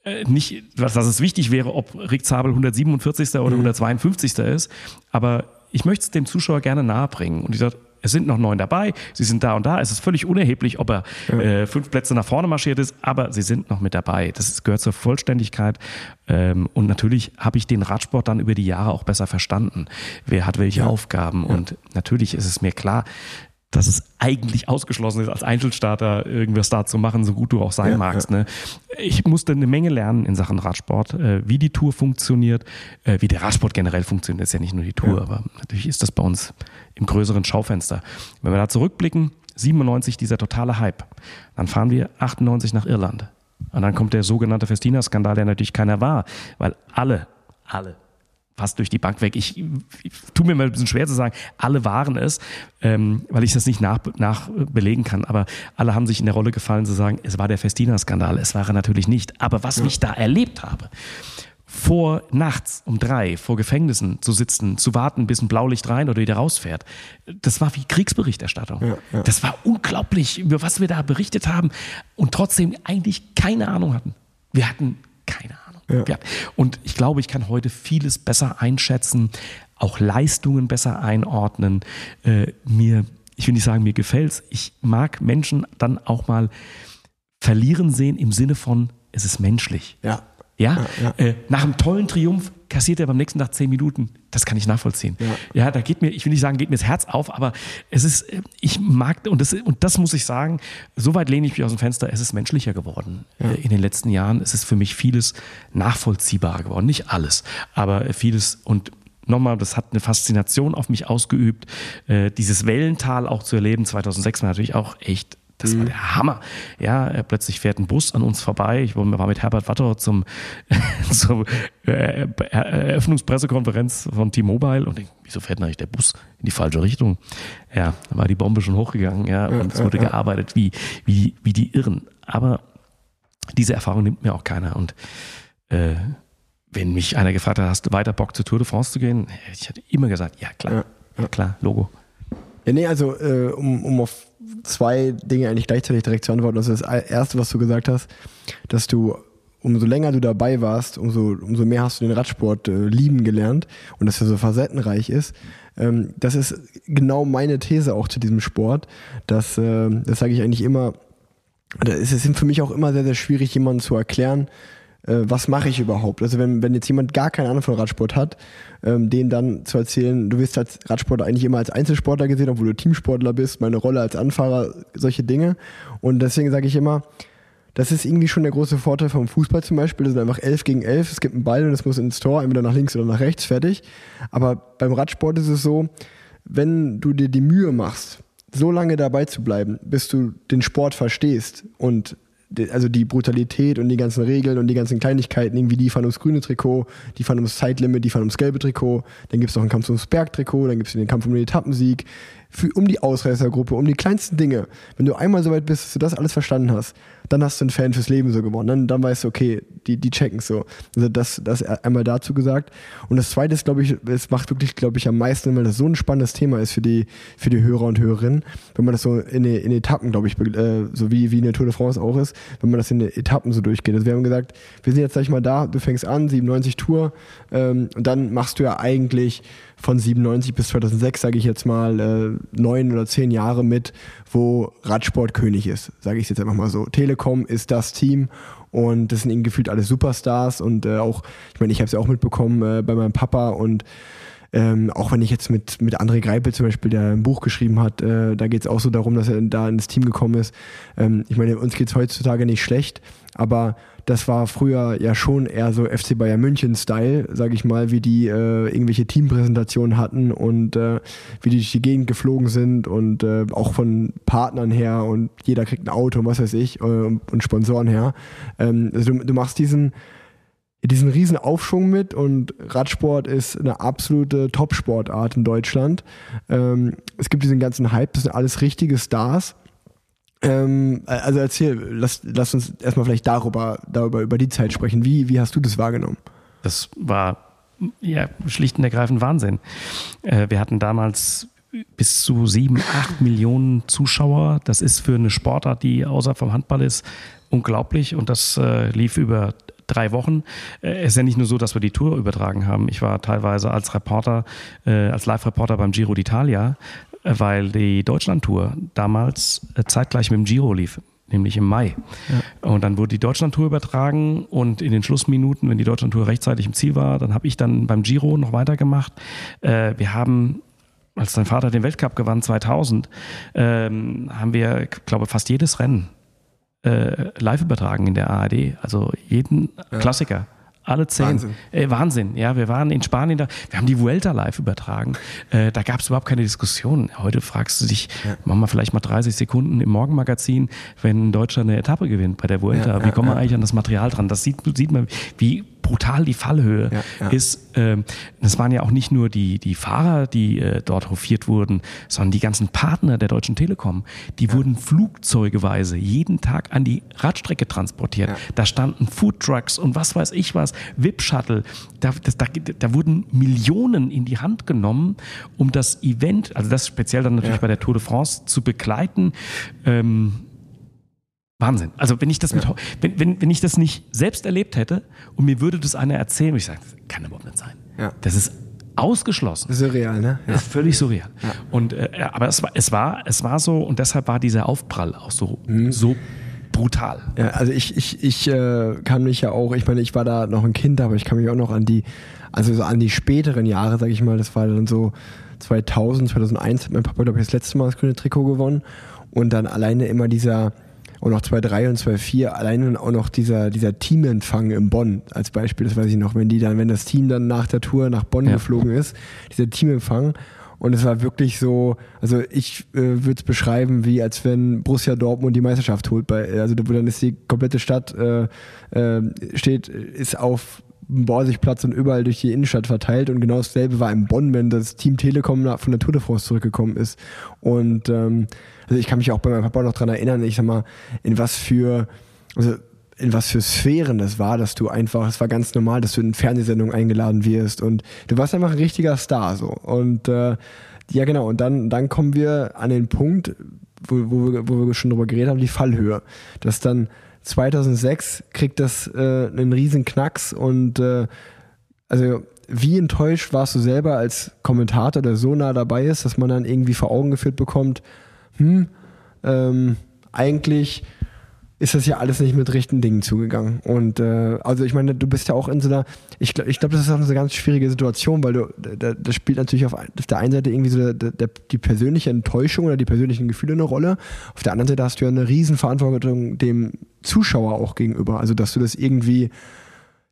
Äh, nicht, dass es wichtig wäre, ob Rick Zabel 147. oder 152. Mhm. ist, aber ich möchte es dem Zuschauer gerne nahebringen. Und ich sage, es sind noch neun dabei, sie sind da und da. Es ist völlig unerheblich, ob er ja. äh, fünf Plätze nach vorne marschiert ist, aber sie sind noch mit dabei. Das gehört zur Vollständigkeit. Ähm, und natürlich habe ich den Radsport dann über die Jahre auch besser verstanden. Wer hat welche ja. Aufgaben? Und natürlich ist es mir klar, dass es eigentlich ausgeschlossen ist, als Einzelstarter irgendwas da zu machen, so gut du auch sein ja, magst. Ja. Ne? Ich musste eine Menge lernen in Sachen Radsport, äh, wie die Tour funktioniert, äh, wie der Radsport generell funktioniert. Das ist ja nicht nur die Tour, ja. aber natürlich ist das bei uns im größeren Schaufenster. Wenn wir da zurückblicken, 97 dieser totale Hype, dann fahren wir 98 nach Irland. Und dann kommt der sogenannte Festina-Skandal, der natürlich keiner war, weil alle, alle fast durch die Bank weg. Ich, ich tue mir mal ein bisschen schwer zu sagen, alle waren es, ähm, weil ich das nicht nach, nachbelegen kann. Aber alle haben sich in der Rolle gefallen zu sagen, es war der Festina-Skandal. Es war er natürlich nicht. Aber was ja. ich da erlebt habe, vor nachts um drei vor Gefängnissen zu sitzen, zu warten, bis ein Blaulicht rein oder wieder rausfährt. Das war wie Kriegsberichterstattung. Ja, ja. Das war unglaublich, über was wir da berichtet haben und trotzdem eigentlich keine Ahnung hatten. Wir hatten keine Ahnung. Ja. Ja. Und ich glaube, ich kann heute vieles besser einschätzen, auch Leistungen besser einordnen. Äh, mir, ich will nicht sagen, mir gefällt's. Ich mag Menschen dann auch mal verlieren sehen im Sinne von, es ist menschlich. Ja. Ja, ja, ja. Äh, nach einem tollen Triumph kassiert er beim nächsten Tag zehn Minuten. Das kann ich nachvollziehen. Ja. ja, da geht mir, ich will nicht sagen, geht mir das Herz auf, aber es ist, äh, ich mag, und das, und das muss ich sagen, so weit lehne ich mich aus dem Fenster, es ist menschlicher geworden. Ja. Äh, in den letzten Jahren ist es für mich vieles nachvollziehbarer geworden. Nicht alles, aber vieles und nochmal, das hat eine Faszination auf mich ausgeübt. Äh, dieses Wellental auch zu erleben, 2006 war natürlich auch echt das war mhm. der Hammer. Ja, äh, plötzlich fährt ein Bus an uns vorbei. Ich war mit Herbert Watter zum, zur äh, Eröffnungspressekonferenz von T-Mobile und denk, wieso fährt eigentlich der Bus in die falsche Richtung? Ja, da war die Bombe schon hochgegangen, ja, und es wurde gearbeitet wie, wie, wie die Irren. Aber diese Erfahrung nimmt mir auch keiner. Und äh, wenn mich einer gefragt hat, hast du weiter Bock zur Tour de France zu gehen? Ich hätte immer gesagt, ja klar, ja, klar, Logo. Ja, nee, also äh, um, um auf zwei Dinge eigentlich gleichzeitig direkt zu antworten. Also das erste, was du gesagt hast, dass du umso länger du dabei warst, umso, umso mehr hast du den Radsport äh, lieben gelernt und dass er so facettenreich ist. Ähm, das ist genau meine These auch zu diesem Sport. Dass, äh, das sage ich eigentlich immer, es ist für mich auch immer sehr, sehr schwierig, jemandem zu erklären, äh, was mache ich überhaupt? Also wenn, wenn jetzt jemand gar keine Ahnung von Radsport hat, ähm, denen dann zu erzählen, du wirst als Radsportler eigentlich immer als Einzelsportler gesehen, obwohl du Teamsportler bist, meine Rolle als Anfahrer, solche Dinge. Und deswegen sage ich immer, das ist irgendwie schon der große Vorteil vom Fußball zum Beispiel. Das sind einfach 11 gegen 11. Es gibt einen Ball und es muss ins Tor, entweder nach links oder nach rechts, fertig. Aber beim Radsport ist es so, wenn du dir die Mühe machst, so lange dabei zu bleiben, bis du den Sport verstehst und also die Brutalität und die ganzen Regeln und die ganzen Kleinigkeiten, irgendwie die fahren ums grüne Trikot, die fahren ums Zeitlimit, die fahren ums gelbe Trikot, dann gibt es noch einen Kampf ums Bergtrikot, dann gibt es den Kampf um den Etappensieg, für, um die Ausreißergruppe, um die kleinsten Dinge. Wenn du einmal so weit bist, dass du das alles verstanden hast, dann hast du einen Fan fürs Leben so gewonnen. Dann, dann weißt du, okay, die, die checken so. Also das, das einmal dazu gesagt. Und das zweite ist, glaube ich, es macht wirklich, glaube ich, am meisten, weil das so ein spannendes Thema ist für die, für die Hörer und Hörerinnen, wenn man das so in, in Etappen, glaube ich, äh, so wie, wie in der Tour de France auch ist, wenn man das in Etappen so durchgeht. Also wir haben gesagt, wir sind jetzt, sag ich mal, da, du fängst an, 97 Tour, ähm, und dann machst du ja eigentlich von 97 bis 2006, sage ich jetzt mal, äh, neun oder zehn Jahre mit, wo Radsport König ist, sage ich jetzt einfach mal so. Telekom ist das Team und das sind irgendwie gefühlt alle Superstars und äh, auch, ich meine, ich habe es ja auch mitbekommen äh, bei meinem Papa und ähm, auch wenn ich jetzt mit, mit André Greipel zum Beispiel, der ein Buch geschrieben hat, äh, da geht es auch so darum, dass er da ins Team gekommen ist. Ähm, ich meine, uns geht es heutzutage nicht schlecht, aber das war früher ja schon eher so FC Bayern München-Style, sage ich mal, wie die äh, irgendwelche Teampräsentationen hatten und äh, wie die durch die Gegend geflogen sind und äh, auch von Partnern her und jeder kriegt ein Auto und was weiß ich äh, und Sponsoren her. Ähm, also du, du machst diesen diesen riesen Aufschwung mit und Radsport ist eine absolute Top-Sportart in Deutschland. Ähm, es gibt diesen ganzen Hype, das sind alles richtige Stars. Ähm, also erzähl, lass, lass uns erstmal vielleicht darüber, darüber über die Zeit sprechen. Wie, wie hast du das wahrgenommen? Das war ja schlicht und ergreifend Wahnsinn. Äh, wir hatten damals bis zu sieben, acht Millionen Zuschauer. Das ist für eine Sportart, die außer vom Handball ist, unglaublich. Und das äh, lief über drei Wochen. Äh, es ist ja nicht nur so, dass wir die Tour übertragen haben. Ich war teilweise als Reporter, äh, als Live-Reporter beim Giro d'Italia, äh, weil die Deutschland-Tour damals äh, zeitgleich mit dem Giro lief nämlich im Mai. Ja. Und dann wurde die Deutschlandtour übertragen und in den Schlussminuten, wenn die Deutschlandtour rechtzeitig im Ziel war, dann habe ich dann beim Giro noch weitergemacht. Äh, wir haben als dein Vater den Weltcup gewann 2000, ähm, haben wir, glaube fast jedes Rennen äh, live übertragen in der ARD. Also jeden ja. Klassiker. Alle zehn. Wahnsinn. Äh, Wahnsinn. Ja, wir waren in Spanien da. Wir haben die Vuelta live übertragen. Äh, da gab es überhaupt keine Diskussion. Heute fragst du dich, ja. machen wir vielleicht mal 30 Sekunden im Morgenmagazin, wenn Deutschland eine Etappe gewinnt bei der Vuelta. Ja, wie kommen wir eigentlich an das Material dran? Das sieht, sieht man, wie brutal die Fallhöhe ja, ja. ist. Ähm, das waren ja auch nicht nur die, die Fahrer, die äh, dort hofiert wurden, sondern die ganzen Partner der Deutschen Telekom. Die ja. wurden flugzeugeweise jeden Tag an die Radstrecke transportiert. Da standen Foodtrucks und was weiß ich was, VIP-Shuttle. Da, da, da, wurden Millionen in die Hand genommen, um das Event, also das speziell dann natürlich bei der Tour de France, zu begleiten. Ähm, Wahnsinn. Also wenn ich das mit, ja. wenn, wenn, wenn ich das nicht selbst erlebt hätte und mir würde das einer erzählen, würde ich sagen, das kann überhaupt nicht sein. Ja. Das ist ausgeschlossen. Surreal, ne? Ja. Das ist völlig surreal. Ja. Und äh, aber es war, es war, es war so und deshalb war dieser Aufprall auch so, mhm. so brutal. Ja, also ich, ich, ich äh, kann mich ja auch, ich meine, ich war da noch ein Kind, aber ich kann mich auch noch an die, also so an die späteren Jahre, sag ich mal, das war dann so 2000, 2001 hat mein Papa, glaube ich, das letzte Mal das grüne Trikot gewonnen und dann alleine immer dieser und auch 2.3 und 2.4, allein auch noch dieser, dieser Teamempfang in Bonn als Beispiel, das weiß ich noch, wenn die dann, wenn das Team dann nach der Tour nach Bonn ja. geflogen ist, dieser Teamempfang und es war wirklich so, also ich äh, würde es beschreiben, wie als wenn Borussia Dortmund die Meisterschaft holt. Bei, also wo dann ist die komplette Stadt äh, äh, steht, ist auf Borsigplatz und überall durch die Innenstadt verteilt. Und genau dasselbe war in Bonn, wenn das Team Telekom von der Tour de France zurückgekommen ist. Und ähm, also ich kann mich auch bei meinem Papa noch dran erinnern, ich sag mal, in was für, also in was für Sphären das war, dass du einfach, es war ganz normal, dass du in Fernsehsendungen eingeladen wirst und du warst einfach ein richtiger Star so. Und äh, ja genau, und dann, dann kommen wir an den Punkt, wo, wo, wir, wo wir schon drüber geredet haben, die Fallhöhe. Dass dann 2006 kriegt das äh, einen riesen Knacks und äh, also wie enttäuscht warst du selber als Kommentator, der so nah dabei ist, dass man dann irgendwie vor Augen geführt bekommt, hm, ähm, eigentlich ist das ja alles nicht mit rechten Dingen zugegangen. Und äh, also ich meine, du bist ja auch in so einer, ich glaube, ich glaub, das ist auch eine ganz schwierige Situation, weil du, da, das spielt natürlich auf, auf der einen Seite irgendwie so der, der, die persönliche Enttäuschung oder die persönlichen Gefühle eine Rolle. Auf der anderen Seite hast du ja eine Riesenverantwortung dem Zuschauer auch gegenüber. Also dass du das irgendwie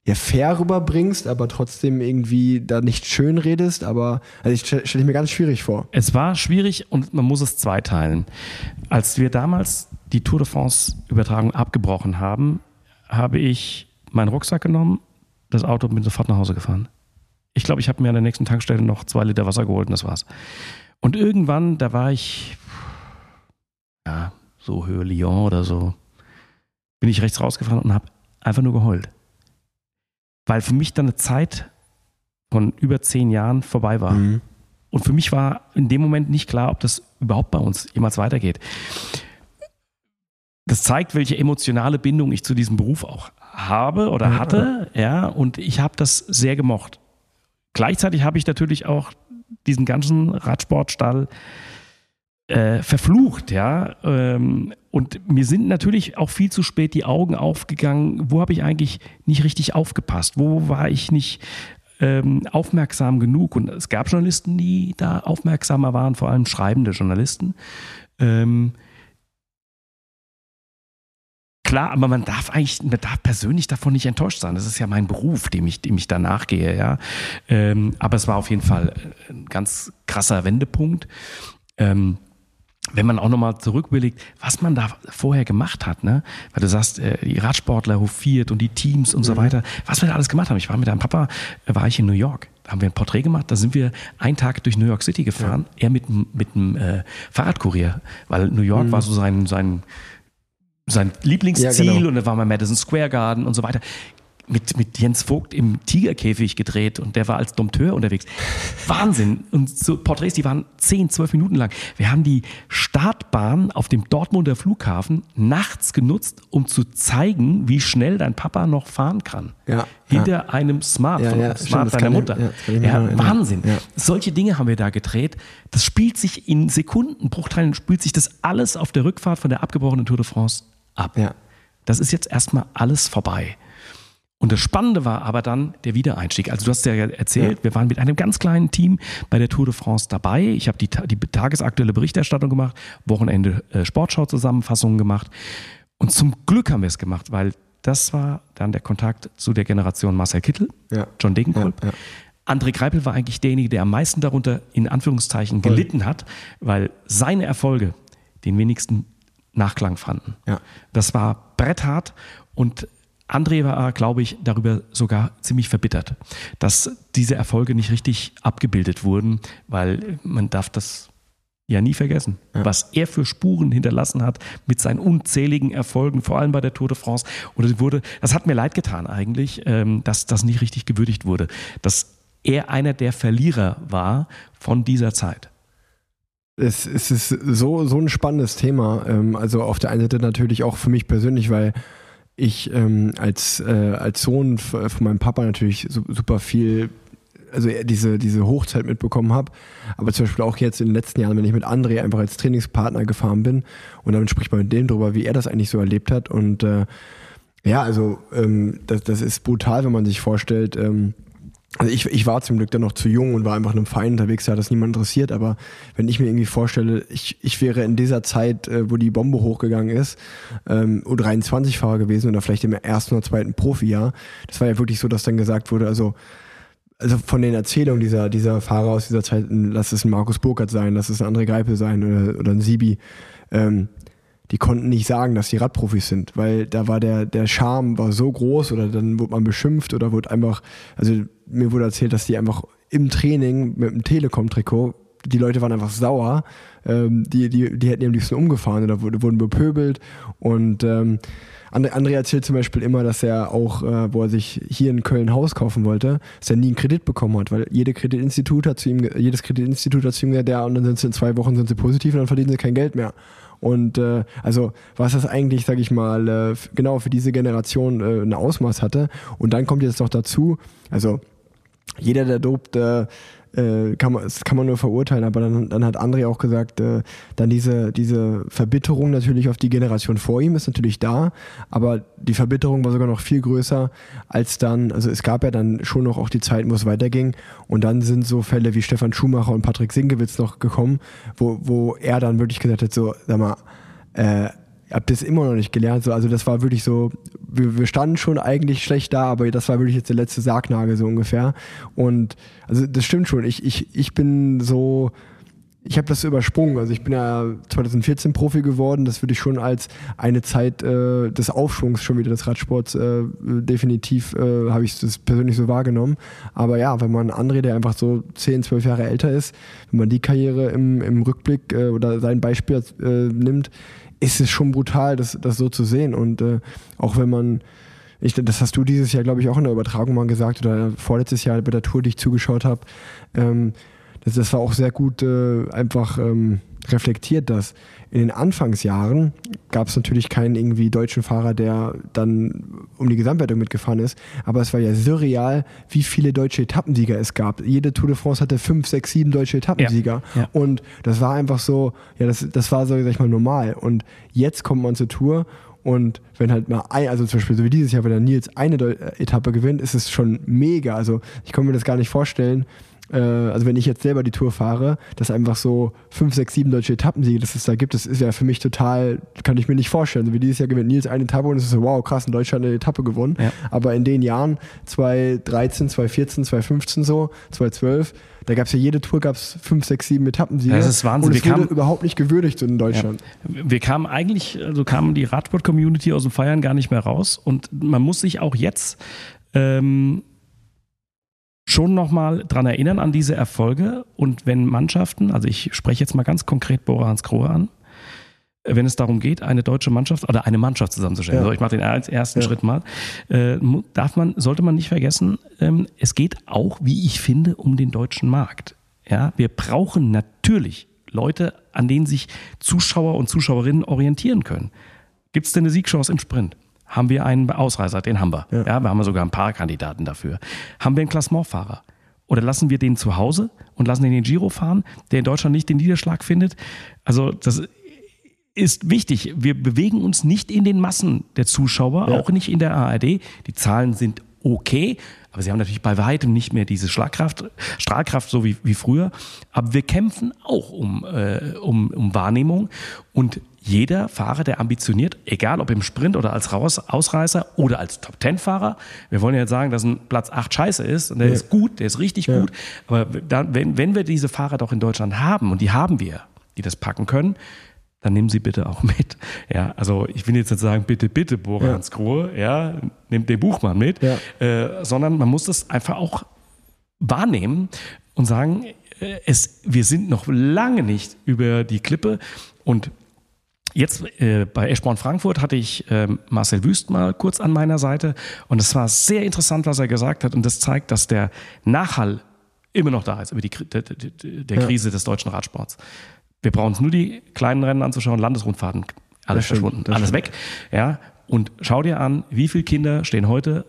ja, fair rüberbringst, aber trotzdem irgendwie da nicht schön redest. Aber also ich stelle ich mir ganz schwierig vor. Es war schwierig und man muss es zweiteilen. Als wir damals die Tour de France-Übertragung abgebrochen haben, habe ich meinen Rucksack genommen, das Auto und bin sofort nach Hause gefahren. Ich glaube, ich habe mir an der nächsten Tankstelle noch zwei Liter Wasser geholt und das war's. Und irgendwann, da war ich, ja, so Höhe Lyon oder so, bin ich rechts rausgefahren und habe einfach nur geheult weil für mich dann eine Zeit von über zehn Jahren vorbei war. Mhm. Und für mich war in dem Moment nicht klar, ob das überhaupt bei uns jemals weitergeht. Das zeigt, welche emotionale Bindung ich zu diesem Beruf auch habe oder hatte, ja, und ich habe das sehr gemocht. Gleichzeitig habe ich natürlich auch diesen ganzen Radsportstall äh, verflucht, ja. Ähm, und mir sind natürlich auch viel zu spät die Augen aufgegangen. Wo habe ich eigentlich nicht richtig aufgepasst? Wo war ich nicht ähm, aufmerksam genug? Und es gab Journalisten, die da aufmerksamer waren, vor allem schreibende Journalisten. Ähm, Klar, aber man darf eigentlich, man darf persönlich davon nicht enttäuscht sein. Das ist ja mein Beruf, dem ich, dem ich danach gehe, ja. Ähm, aber es war auf jeden Fall ein ganz krasser Wendepunkt. Ähm, wenn man auch nochmal zurückblickt, was man da vorher gemacht hat, ne? Weil du sagst, äh, die Radsportler hofiert und die Teams und mhm. so weiter, was wir da alles gemacht haben. Ich war mit deinem Papa, äh, war ich in New York. Da haben wir ein Porträt gemacht, da sind wir einen Tag durch New York City gefahren, ja. er mit, mit einem äh, Fahrradkurier, weil New York mhm. war so sein, sein sein Lieblingsziel ja, genau. und da war mal Madison Square Garden und so weiter. Mit, mit Jens Vogt im Tigerkäfig gedreht und der war als Dompteur unterwegs. Wahnsinn. Und so Porträts, die waren 10, 12 Minuten lang. Wir haben die Startbahn auf dem Dortmunder Flughafen nachts genutzt, um zu zeigen, wie schnell dein Papa noch fahren kann. Ja, Hinter ja. einem Smart, ja, ja, Smart deiner Mutter. Ja, Wahnsinn. Solche Dinge haben wir da gedreht. Das spielt sich in Sekundenbruchteilen, spielt sich das alles auf der Rückfahrt von der abgebrochenen Tour de France ab. Ja. Das ist jetzt erstmal alles vorbei. Und das Spannende war aber dann der Wiedereinstieg. Also du hast ja erzählt, ja. wir waren mit einem ganz kleinen Team bei der Tour de France dabei. Ich habe die, die tagesaktuelle Berichterstattung gemacht, Wochenende äh, Sportschau-Zusammenfassungen gemacht. Und zum Glück haben wir es gemacht, weil das war dann der Kontakt zu der Generation Marcel Kittel, ja. John Degenkolb. Ja, André Greipel war eigentlich derjenige, der am meisten darunter in Anführungszeichen gelitten hat, weil seine Erfolge den wenigsten Nachklang fanden. Ja. Das war bretthart und André war, glaube ich, darüber sogar ziemlich verbittert, dass diese Erfolge nicht richtig abgebildet wurden, weil man darf das ja nie vergessen, ja. was er für Spuren hinterlassen hat mit seinen unzähligen Erfolgen, vor allem bei der Tour de France. Es wurde, das hat mir leid getan eigentlich, ähm, dass das nicht richtig gewürdigt wurde, dass er einer der Verlierer war von dieser Zeit. Es, es ist so, so ein spannendes Thema. Ähm, also auf der einen Seite natürlich auch für mich persönlich, weil ich ähm, als, äh, als Sohn von meinem Papa natürlich super viel, also diese, diese Hochzeit mitbekommen habe. Aber zum Beispiel auch jetzt in den letzten Jahren, wenn ich mit André einfach als Trainingspartner gefahren bin und dann spricht man mit dem drüber, wie er das eigentlich so erlebt hat. Und äh, ja, also ähm, das, das ist brutal, wenn man sich vorstellt, ähm, also ich, ich war zum Glück dann noch zu jung und war einfach in einem Verein unterwegs, da hat das niemand interessiert, aber wenn ich mir irgendwie vorstelle, ich, ich wäre in dieser Zeit, äh, wo die Bombe hochgegangen ist, ähm, U23-Fahrer gewesen oder vielleicht im ersten oder zweiten Profijahr, das war ja wirklich so, dass dann gesagt wurde, also also von den Erzählungen dieser, dieser Fahrer aus dieser Zeit, lass es ein Markus Burkhardt sein, lass es ein André Greipel sein oder, oder ein Sibi, ähm, die konnten nicht sagen, dass die Radprofis sind, weil da war der, der Charme war so groß oder dann wurde man beschimpft oder wurde einfach, also mir wurde erzählt, dass die einfach im Training mit dem Telekom-Trikot, die Leute waren einfach sauer, ähm, die, die, die hätten die am liebsten umgefahren oder wurden bepöbelt und ähm, André erzählt zum Beispiel immer, dass er auch, äh, wo er sich hier in Köln ein Haus kaufen wollte, dass er nie einen Kredit bekommen hat, weil jede Kreditinstitut hat zu ihm, jedes Kreditinstitut hat zu ihm gesagt, ja, und dann sind sie in zwei Wochen sind sie positiv und dann verdienen sie kein Geld mehr. Und äh, also was das eigentlich, sage ich mal, äh, genau für diese Generation äh, ein Ausmaß hatte. Und dann kommt jetzt noch dazu, also jeder, der dopt, äh, äh, kann man, das kann man nur verurteilen, aber dann, dann hat André auch gesagt, äh, dann diese, diese Verbitterung natürlich auf die Generation vor ihm ist natürlich da, aber die Verbitterung war sogar noch viel größer als dann, also es gab ja dann schon noch auch die Zeiten, wo es weiterging und dann sind so Fälle wie Stefan Schumacher und Patrick Singewitz noch gekommen, wo, wo er dann wirklich gesagt hat, so, sag mal, äh, habe das immer noch nicht gelernt. So, also das war wirklich so, wir, wir, standen schon eigentlich schlecht da, aber das war wirklich jetzt der letzte Sargnagel so ungefähr. Und also das stimmt schon. Ich, ich, ich bin so, ich habe das übersprungen. Also ich bin ja 2014 Profi geworden. Das würde ich schon als eine Zeit äh, des Aufschwungs schon wieder des Radsports äh, definitiv äh, habe ich das persönlich so wahrgenommen. Aber ja, wenn man André, der einfach so 10, 12 Jahre älter ist, wenn man die Karriere im, im Rückblick äh, oder sein Beispiel äh, nimmt, ist es schon brutal, das, das so zu sehen. Und äh, auch wenn man, ich, das hast du dieses Jahr, glaube ich, auch in der Übertragung mal gesagt oder vorletztes Jahr bei der Tour, die ich zugeschaut habe, ähm, das, das war auch sehr gut, äh, einfach, ähm, reflektiert das. In den Anfangsjahren gab es natürlich keinen irgendwie deutschen Fahrer, der dann um die Gesamtwertung mitgefahren ist, aber es war ja surreal, wie viele deutsche Etappensieger es gab. Jede Tour de France hatte fünf, sechs, sieben deutsche Etappensieger Ja, ja. und das war einfach so, ja, das, das war so, sag ich mal, normal. Und jetzt kommt man zur Tour und wenn halt mal ein, also zum Beispiel so wie dieses Jahr, wenn der Nils eine Deu Etappe gewinnt, ist es schon mega. Also ich kann mir das gar nicht vorstellen. Äh, also wenn ich jetzt selber die Tour fahre, dass einfach so fünf, sechs, sieben deutsche Etappensiege, dass es da gibt, das ist ja für mich total, kann ich mir nicht vorstellen. So wie dieses Jahr gewinnt Nils eine Etappe und es ist so, wow, krass, in Deutschland eine Etappe gewonnen. Ja. Aber in den Jahren 2013, 2014, 2015 so, 2012, da gab es ja jede Tour gab es fünf, sechs, sieben Etappensiege. Das ist Wahnsinn. Und es Wir wurde kamen- überhaupt nicht gewürdigt in Deutschland. Wir kamen eigentlich, also kam die Radsport-Community aus dem Feiern gar nicht mehr raus und man muss sich auch jetzt ähm, schon nochmal dran erinnern an diese Erfolge und wenn Mannschaften, also ich spreche jetzt mal ganz konkret Bora Hans Grohe an, wenn es darum geht, eine deutsche Mannschaft oder eine Mannschaft zusammenzustellen. Ja. So, ich mache den er- ersten Ja. Schritt mal. Äh, darf man, sollte man nicht vergessen, ähm, es geht auch, wie ich finde, um den deutschen Markt. Ja, wir brauchen natürlich Leute, an denen sich Zuschauer und Zuschauerinnen orientieren können. Gibt es denn eine Siegchance im Sprint? Haben wir einen Ausreißer, den haben wir. Ja. Ja. wir haben sogar ein paar Kandidaten dafür. Haben wir einen Klassementfahrer? Oder lassen wir den zu Hause und lassen den den Giro fahren, der in Deutschland nicht den Niederschlag findet? Also das ist wichtig. Wir bewegen uns nicht in den Massen der Zuschauer, Ja. auch nicht in der ARD. Die Zahlen sind okay, aber sie haben natürlich bei weitem nicht mehr diese Schlagkraft, Strahlkraft so wie, wie früher. Aber wir kämpfen auch um, äh, um, um Wahrnehmung und jeder Fahrer, der ambitioniert, egal ob im Sprint oder als Raus Ausreißer oder als Top-Ten-Fahrer, wir wollen ja jetzt sagen, dass ein Platz 8 scheiße ist und der Ja. ist gut, der ist richtig Ja. gut, aber da, wenn, wenn wir diese Fahrer doch in Deutschland haben, und die haben wir, die das packen können, dann nehmen sie bitte auch mit. Ja, also ich will jetzt nicht sagen, bitte, bitte, Bora Ja. Grohe, ja, nehmt den Buchmann mit, Ja. äh, sondern man muss das einfach auch wahrnehmen und sagen, äh, es, wir sind noch lange nicht über die Klippe und Jetzt äh, bei Eschborn Frankfurt hatte ich ähm, Marcel Wüst mal kurz an meiner Seite und es war sehr interessant, was er gesagt hat und das zeigt, dass der Nachhall immer noch da ist über die der, der, der Ja. Krise des deutschen Radsports. Wir brauchen uns nur die kleinen Rennen anzuschauen, Landesrundfahrten, alles stimmt, verschwunden, alles weg. Ja, und schau dir an, wie viele Kinder stehen heute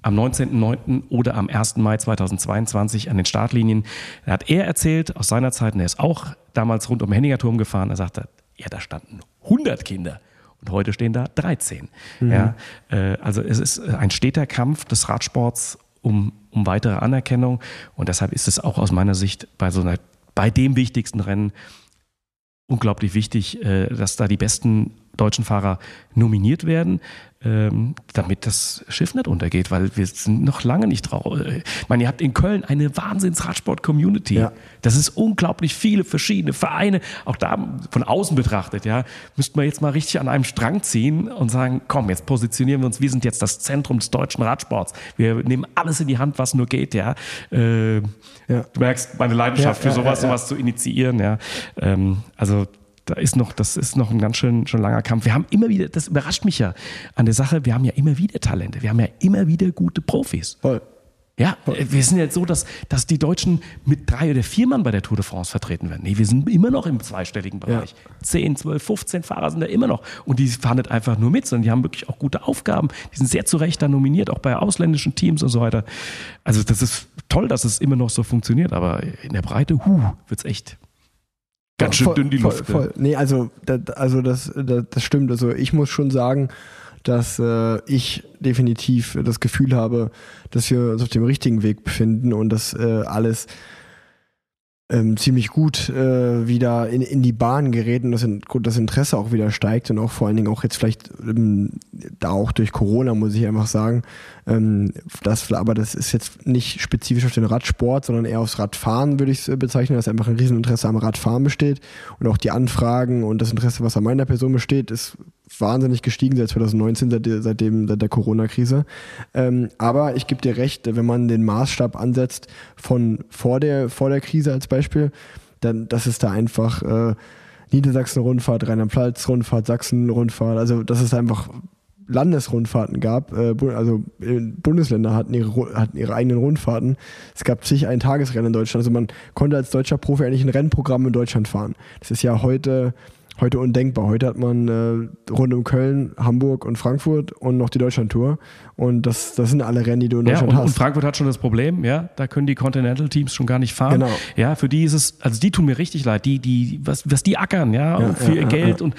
am 19.09. oder am 1. Mai 2022 an den Startlinien. Da hat er erzählt aus seiner Zeit, und er ist auch damals rund um den Henninger Turm gefahren, er sagte, ja, da standen 100 Kinder. Und heute stehen da 13. Ja, äh, also es ist ein steter Kampf des Radsports um, um weitere Anerkennung. Und deshalb ist es auch aus meiner Sicht bei so einer, bei dem wichtigsten Rennen unglaublich wichtig, äh, dass da die besten deutschen Fahrer nominiert werden, ähm, damit das Schiff nicht untergeht, weil wir sind noch lange nicht drauf. Ich meine, ihr habt in Köln eine Wahnsinns-Radsport-Community. Ja. Das ist unglaublich viele verschiedene Vereine, auch da von außen betrachtet, ja, müssten wir jetzt mal richtig an einem Strang ziehen und sagen, komm, jetzt positionieren wir uns, wir sind jetzt das Zentrum des deutschen Radsports. Wir nehmen alles in die Hand, was nur geht, ja. Äh, Ja. Du merkst meine Leidenschaft Ja, für sowas, sowas zu initiieren, ja. Ähm, also da ist noch, das ist noch ein ganz schön schon langer Kampf. Wir haben immer wieder, das überrascht mich ja an der Sache, wir haben ja immer wieder Talente, wir haben ja immer wieder gute Profis. Voll. Ja, wir sind jetzt so, dass, dass die Deutschen mit drei oder vier Mann bei der Tour de France vertreten werden. Nee, wir sind immer noch im zweistelligen Bereich. 10, 12, 15 Fahrer sind da immer noch. Und die fahren nicht einfach nur mit, sondern die haben wirklich auch gute Aufgaben. Die sind sehr zu Recht da nominiert, auch bei ausländischen Teams und so weiter. Also das ist toll, dass es immer noch so funktioniert, aber in der Breite, huh, wird's echt ganz schön voll, dünn die voll, Luft. Voll. Nee, also, da, also das, das, das stimmt. Also ich muss schon sagen, dass äh, ich definitiv das Gefühl habe, dass wir uns auf dem richtigen Weg befinden und dass äh, alles ähm, ziemlich gut äh, wieder in, in die Bahn gerät und das, in, das Interesse auch wieder steigt und auch vor allen Dingen auch jetzt vielleicht ähm, da auch durch Corona, muss ich einfach sagen. Ähm, das, aber das ist jetzt nicht spezifisch auf den Radsport, sondern eher aufs Radfahren, würde ich es bezeichnen, dass einfach ein Rieseninteresse am Radfahren besteht und auch die Anfragen und das Interesse, was an meiner Person besteht, ist wahnsinnig gestiegen seit 2019, seit, seitdem, seit der Corona-Krise. Ähm, aber ich gebe dir recht, wenn man den Maßstab ansetzt von vor der, vor der Krise als Beispiel, dann das ist da einfach äh, Niedersachsen-Rundfahrt, Rheinland-Pfalz-Rundfahrt, Sachsen-Rundfahrt, also das ist einfach Landesrundfahrten gab, äh, also Bundesländer hatten ihre, hatten ihre eigenen Rundfahrten. Es gab zig ein Tagesrennen in Deutschland. Also man konnte als deutscher Profi eigentlich ein Rennprogramm in Deutschland fahren. Das ist ja heute heute undenkbar. Heute hat man äh, rund um Köln, Hamburg und Frankfurt und noch die Deutschlandtour. Und das, das sind alle Rennen, die du in Deutschland ja, und, hast. Und Frankfurt hat schon das Problem, ja, da können die Continental-Teams schon gar nicht fahren. Genau. Ja, für die ist es, also die tun mir richtig leid, die, die, was, was die ackern, ja, Ja, für ja, ihr Geld und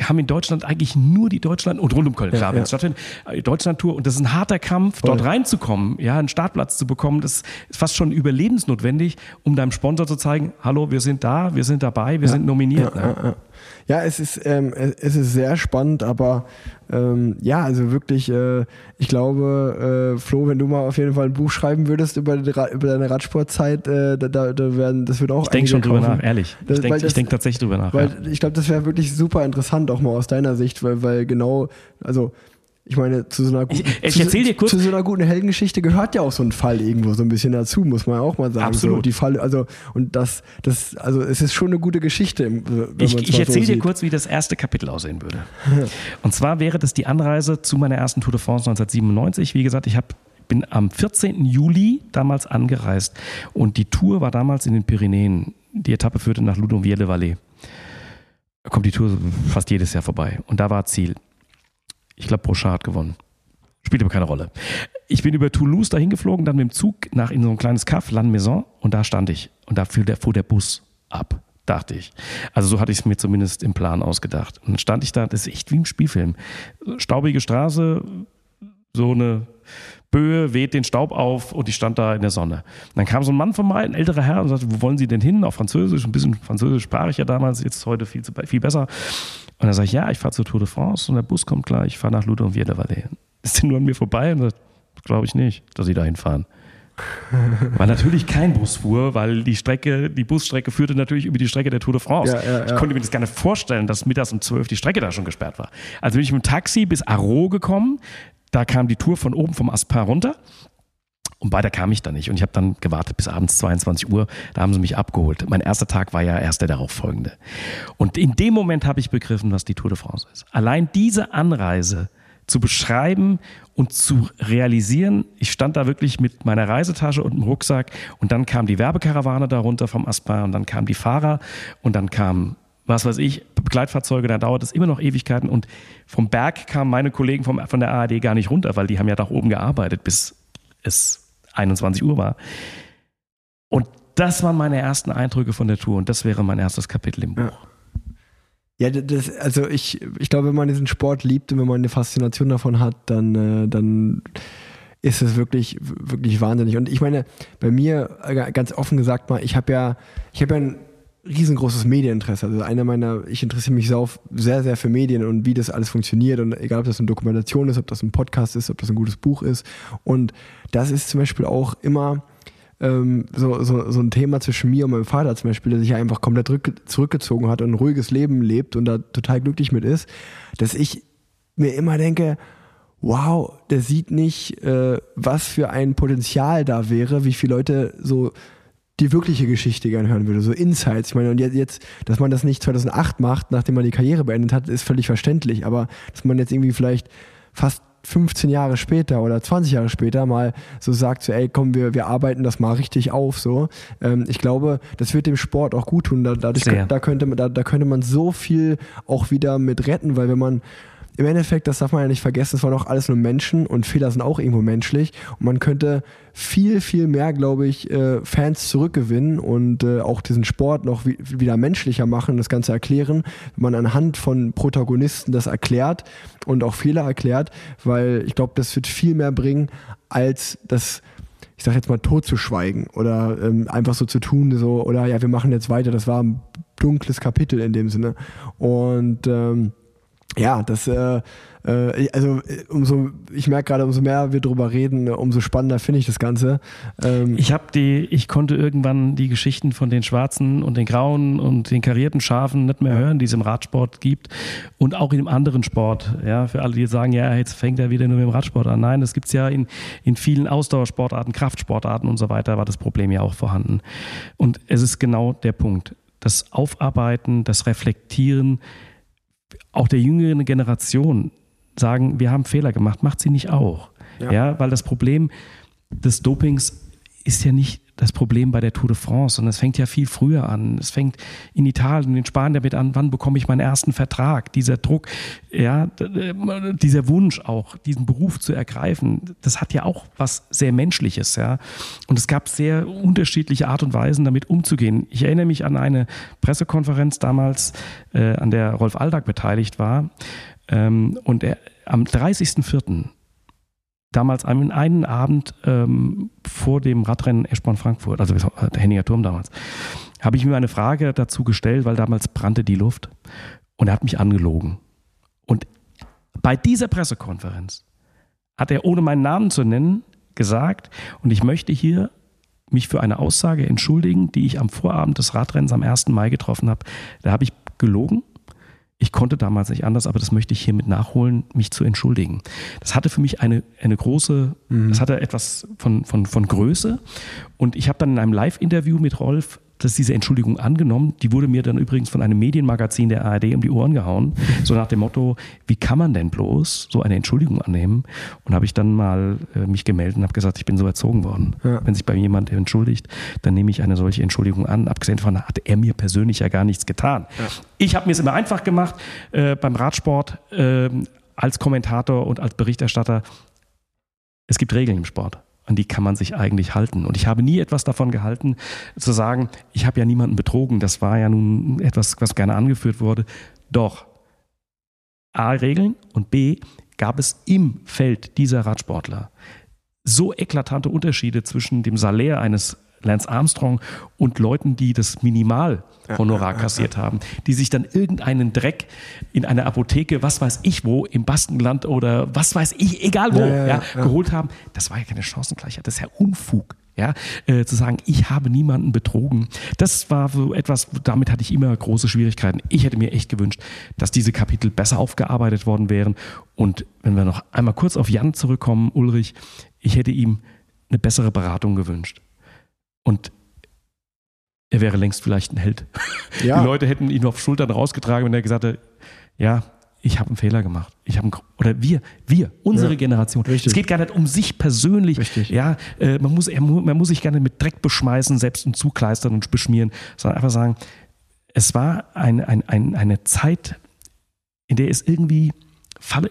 haben in Deutschland eigentlich nur die Deutschland und rund um Köln, klar, Ja, wenn ja. es stattfindet, äh, Deutschlandtour und das ist ein harter Kampf, dort Voll. reinzukommen, ja, einen Startplatz zu bekommen, das ist fast schon überlebensnotwendig, um deinem Sponsor zu zeigen, hallo, wir sind da, wir sind dabei, wir sind nominiert. Ja, ne? Ja, es, ist, ähm, es ist sehr spannend, aber ähm, ja, also wirklich, äh, ich glaube, äh, Flo, wenn du mal auf jeden Fall ein Buch schreiben würdest über, über deine Radsportzeit, äh, da, da, da werden, das wird auch Ich denke schon drüber nach, ehrlich. Das- ich denke denk tatsächlich drüber nach. Weil ja. ich glaube, das wäre wirklich super interessant, auch mal aus deiner Sicht, weil, weil genau, also ich meine, zu so einer guten, Ich- ich zu, dir kurz- zu so einer guten Heldengeschichte gehört ja auch so ein Fall irgendwo so ein bisschen dazu, muss man auch mal sagen. Absolut. So, die Fall, also und das, das, also es ist schon eine gute Geschichte. Ich, ich erzähle so dir kurz, wie das erste Kapitel aussehen würde. Und zwar wäre das die Anreise zu meiner ersten Tour de France 1997. Wie gesagt, ich hab, bin am 14. Juli damals angereist und die Tour war damals in den Pyrenäen. Die Etappe führte nach Ludonvielle-Vallée. Da kommt die Tour fast jedes Jahr vorbei. Und da war Ziel. Ich glaube, Brochard hat gewonnen. Spielt aber keine Rolle. Ich bin über Toulouse dahin geflogen, dann mit dem Zug nach in so ein kleines Kaff, Lannemezan, und da stand ich. Und da fuhr der, fuhr der Bus ab, dachte ich. Also so hatte ich es mir zumindest im Plan ausgedacht. Und dann stand ich da, das ist echt wie im Spielfilm. Staubige Straße, so eine Böe weht den Staub auf und ich stand da in der Sonne. Und dann kam so ein Mann vorbei, ein älterer Herr, und sagte, wo wollen Sie denn hin? Auf Französisch, ein bisschen Französisch sprach ich ja damals, jetzt heute viel, zu- viel besser. Und dann sage ich, ja, ich fahre zur Tour de France und der Bus kommt gleich, ich fahre nach Ludonvielle-Vallée. Ist der nur an mir vorbei? Und sagt, glaube ich nicht, dass Sie da hinfahren. Weil natürlich kein Bus fuhr, weil die Strecke, die Busstrecke führte natürlich über die Strecke der Tour de France. Ja, ja, Ich ja. konnte mir das gar nicht vorstellen, dass mittags um 12 die Strecke da schon gesperrt war. Also bin ich mit dem Taxi bis Aro gekommen. Da kam die Tour von oben vom Aspar runter. Und weiter kam ich dann nicht. Und ich habe dann gewartet bis abends 22 Uhr. Da haben sie mich abgeholt. Mein erster Tag war ja erst der darauffolgende. Und in dem Moment habe ich begriffen, was die Tour de France ist. Allein diese Anreise zu beschreiben und zu realisieren, ich stand da wirklich mit meiner Reisetasche und dem Rucksack und dann kam die Werbekarawane darunter vom Aspar und dann kamen die Fahrer und dann kamen was weiß ich, Begleitfahrzeuge, da dauert es immer noch Ewigkeiten und vom Berg kamen meine Kollegen vom, von der ARD gar nicht runter, weil die haben ja da oben gearbeitet, bis es 21 Uhr war. Und das waren meine ersten Eindrücke von der Tour und das wäre mein erstes Kapitel im Buch. Ja, das, also ich, ich glaube, wenn man diesen Sport liebt und wenn man eine Faszination davon hat, dann, äh, dann ist es wirklich, wirklich wahnsinnig. Und ich meine, bei mir, äh, ganz offen gesagt mal, ich habe ja, ich habe ja ein riesengroßes Medieninteresse. Also einer meiner, ich interessiere mich sehr, sehr für Medien und wie das alles funktioniert. Und egal, ob das eine Dokumentation ist, ob das ein Podcast ist, ob das ein gutes Buch ist. Und das ist zum Beispiel auch immer ähm, so, so, so ein Thema zwischen mir und meinem Vater zum Beispiel, der sich einfach komplett rück, zurückgezogen hat und ein ruhiges Leben lebt und da total glücklich mit ist, dass ich mir immer denke, wow, der sieht nicht, äh, was für ein Potenzial da wäre, wie viele Leute so die wirkliche Geschichte gern hören würde, so Insights. Ich meine, und jetzt, dass man das nicht 2008 macht, nachdem man die Karriere beendet hat, ist völlig verständlich. Aber dass man jetzt irgendwie vielleicht fast 15 Jahre später oder 20 Jahre später mal so sagt, so, ey, komm, wir, wir arbeiten das mal richtig auf, so. Ähm, ich glaube, das wird dem Sport auch gut tun. Da, dadurch, Sehr. da, könnte, da, da könnte man so viel auch wieder mit retten, weil wenn man im Endeffekt, das darf man ja nicht vergessen, es waren auch alles nur Menschen und Fehler sind auch irgendwo menschlich. Und man könnte viel, viel mehr, glaube ich, äh, Fans zurückgewinnen und äh, auch diesen Sport noch wi- wieder menschlicher machen, das Ganze erklären, wenn man anhand von Protagonisten das erklärt und auch Fehler erklärt, weil ich glaube, das wird viel mehr bringen, als das ich sag jetzt mal, totzuschweigen oder ähm, einfach so zu tun, so, oder ja, wir machen jetzt weiter. Das war ein dunkles Kapitel in dem Sinne. Und ähm, ja, das, äh, äh, also äh, umso, ich merke gerade, umso mehr wir drüber reden, äh, umso spannender finde ich das Ganze. Ähm, Ich habe die, ich konnte irgendwann die Geschichten von den schwarzen und den grauen und den karierten Schafen nicht mehr hören, die es im Radsport gibt und auch im anderen Sport. Ja, für alle, die sagen, ja, jetzt fängt er wieder nur mit dem Radsport an. Nein, das gibt's ja in, in vielen Ausdauersportarten, Kraftsportarten und so weiter, war das Problem ja auch vorhanden. Und es ist genau der Punkt. Das Aufarbeiten, das Reflektieren, auch der jüngeren Generation sagen, wir haben Fehler gemacht, macht sie nicht auch. Ja, ja weil das Problem des Dopings ist ja nicht das Problem bei der Tour de France, sondern es fängt ja viel früher an. Es fängt in Italien, in Spanien damit an, wann bekomme ich meinen ersten Vertrag? Dieser Druck, ja, dieser Wunsch auch, diesen Beruf zu ergreifen, das hat ja auch was sehr Menschliches, ja. Und es gab sehr unterschiedliche Art und Weisen, damit umzugehen. Ich erinnere mich an eine Pressekonferenz damals, äh, an der Rolf Aldag beteiligt war. Ähm, und er, am 30.04 damals einen, einen Abend ähm, vor dem Radrennen Eschborn-Frankfurt, also der Henninger Turm damals, habe ich mir eine Frage dazu gestellt, weil damals brannte die Luft und er hat mich angelogen. Und bei dieser Pressekonferenz hat er, ohne meinen Namen zu nennen, gesagt, und ich möchte hier mich für eine Aussage entschuldigen, die ich am Vorabend des Radrennens am 1. Mai getroffen habe. Da habe ich gelogen ich konnte damals nicht anders, aber das möchte ich hiermit nachholen, mich zu entschuldigen. Das hatte für mich eine, eine große, mhm. das hatte etwas von, von, von Größe. Und ich habe dann in einem Live-Interview mit Rolf dass diese Entschuldigung angenommen. Die wurde mir dann übrigens von einem Medienmagazin der ARD um die Ohren gehauen. So nach dem Motto, wie kann man denn bloß so eine Entschuldigung annehmen? Und habe ich dann mal äh, mich gemeldet und habe gesagt, ich bin so erzogen worden. Ja. Wenn sich bei mir jemand entschuldigt, dann nehme ich eine solche Entschuldigung an. Abgesehen davon hat er mir persönlich ja gar nichts getan. Ja. Ich habe mir es immer einfach gemacht äh, beim Radsport äh, als Kommentator und als Berichterstatter. Es gibt Regeln im Sport an die kann man sich eigentlich halten. Und ich habe nie etwas davon gehalten, zu sagen, ich habe ja niemanden betrogen. Das war ja nun etwas, was gerne angeführt wurde. Doch A, Regeln und B, gab es im Feld dieser Radsportler so eklatante Unterschiede zwischen dem Salär eines Lance Armstrong und Leuten, die das Minimalhonorar kassiert haben, die sich dann irgendeinen Dreck in einer Apotheke, was weiß ich wo, im Baskenland oder was weiß ich, egal wo, ja, ja, ja, geholt haben. Das war ja keine Chancengleichheit, das ist ja Unfug. Ja, äh, zu sagen, ich habe niemanden betrogen, das war so etwas, damit hatte ich immer große Schwierigkeiten. Ich hätte mir echt gewünscht, dass diese Kapitel besser aufgearbeitet worden wären. Und wenn wir noch einmal kurz auf Jan zurückkommen, Ulrich, ich hätte ihm eine bessere Beratung gewünscht. Und er wäre längst vielleicht ein Held. Ja. Die Leute hätten ihn auf Schultern rausgetragen, wenn er gesagt hätte, ja, ich habe einen Fehler gemacht. Ich habe oder wir, wir, unsere ja, Generation. Richtig. Es geht gar nicht um sich persönlich. Richtig. Ja, äh, man muss, man muss sich gerne mit Dreck beschmeißen, selbst und zukleistern und beschmieren, sondern einfach sagen, es war ein, ein, ein, eine Zeit, in der es irgendwie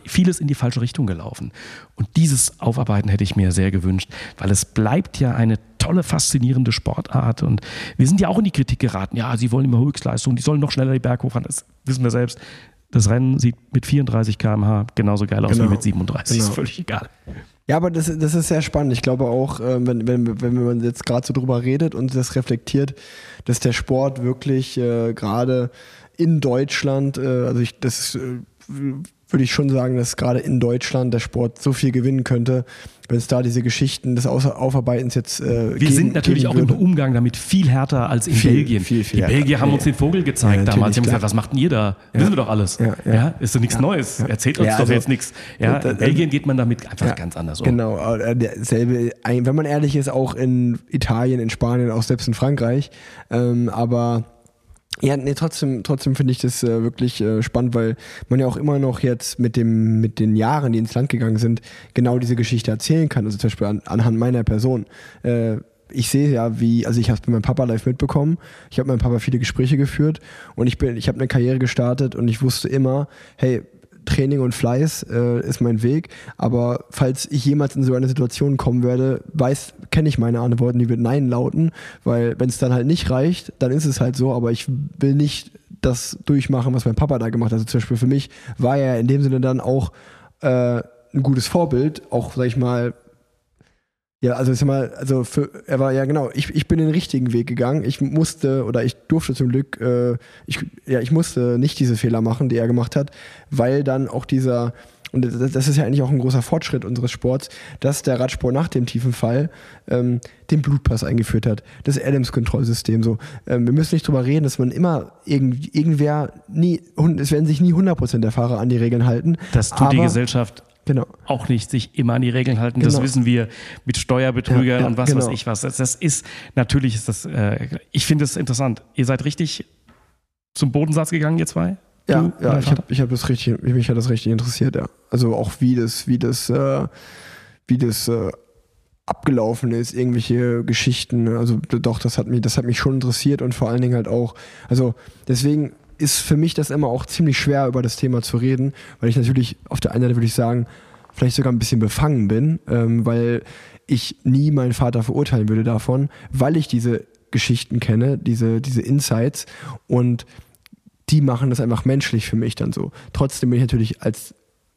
vieles in die falsche Richtung gelaufen. Und dieses Aufarbeiten hätte ich mir sehr gewünscht, weil es bleibt ja eine tolle, faszinierende Sportart. Und wir sind ja auch in die Kritik geraten. Ja, sie wollen immer Höchstleistung, die sollen noch schneller die Berg hochfahren. Das wissen wir selbst. Das Rennen sieht mit 34 km/h genauso geil aus genau. wie mit 37. Genau. Ist völlig egal. Ja, aber das, das ist sehr spannend. Ich glaube auch, äh, wenn, wenn, wenn man jetzt gerade so drüber redet und das reflektiert, dass der Sport wirklich äh, gerade in Deutschland, äh, also ich, das ist, würde ich schon sagen, dass gerade in Deutschland der Sport so viel gewinnen könnte, wenn es da diese Geschichten des Aufarbeitens jetzt äh, Wir geben, sind natürlich auch würde. im Umgang damit viel härter als in viel, Belgien. Viel, viel, die Belgier haben uns den Vogel gezeigt ja, damals. Die haben gesagt, was macht denn ihr da? Ja. Wissen wir doch alles. Ja, ja. ist doch nichts Neues. Erzählt uns doch also, jetzt nichts. Ja, in Belgien geht man damit einfach ganz anders um. Genau, äh, derselbe, wenn man ehrlich ist, auch in Italien, in Spanien, auch selbst in Frankreich. Ähm, aber ja, nee, trotzdem, trotzdem finde ich das äh, wirklich äh, spannend, weil man ja auch immer noch jetzt mit dem, mit den Jahren, die ins Land gegangen sind, genau diese Geschichte erzählen kann. Also zum Beispiel an, anhand meiner Person. Äh, ich sehe ja, wie, also ich habe es bei meinem Papa live mitbekommen. Ich habe mit meinem Papa viele Gespräche geführt und ich bin, ich habe eine Karriere gestartet und ich wusste immer, hey, Training und Fleiß äh, ist mein Weg. Aber falls ich jemals in so eine Situation kommen werde, weiß, kenne ich meine Antworten, die wird Nein lauten, weil wenn es dann halt nicht reicht, dann ist es halt so. Aber ich will nicht das durchmachen, was mein Papa da gemacht hat. Also zum Beispiel für mich war er in dem Sinne dann auch äh, ein gutes Vorbild, auch sag ich mal ja, also ich sag mal, also für, er war ja genau, ich, ich bin den richtigen Weg gegangen. Ich musste oder ich durfte zum Glück, äh, ich, ja, ich musste nicht diese Fehler machen, die er gemacht hat, weil dann auch dieser, und das ist ja eigentlich auch ein großer Fortschritt unseres Sports, dass der Radsport nach dem tiefen Fall ähm, den Blutpass eingeführt hat, das Adams-Kontrollsystem. So, ähm, wir müssen nicht drüber reden, dass man immer irgend, irgendwer nie, es werden sich nie 100% der Fahrer an die Regeln halten. Das tut die Gesellschaft genau. auch nicht sich immer an die Regeln halten. Genau. Das wissen wir mit Steuerbetrügern ja, ja, und was genau. weiß ich was. Das, das, ist, natürlich ist das, äh, ich finde es interessant. Ihr seid richtig zum Bodensatz gegangen, ihr zwei? Ja, ja ich habe ich hab das richtig, mich hat das richtig interessiert, ja. Also auch wie das, wie das, äh, wie das äh, abgelaufen ist, irgendwelche Geschichten. Also doch, das hat mich, das hat mich schon interessiert und vor allen Dingen halt auch, also deswegen ist für mich das immer auch ziemlich schwer, über das Thema zu reden, weil ich natürlich auf der einen Seite würde ich sagen, vielleicht sogar ein bisschen befangen bin, ähm, weil ich nie meinen Vater verurteilen würde davon, weil ich diese Geschichten kenne, diese, diese Insights und die machen das einfach menschlich für mich dann so. Trotzdem bin ich natürlich als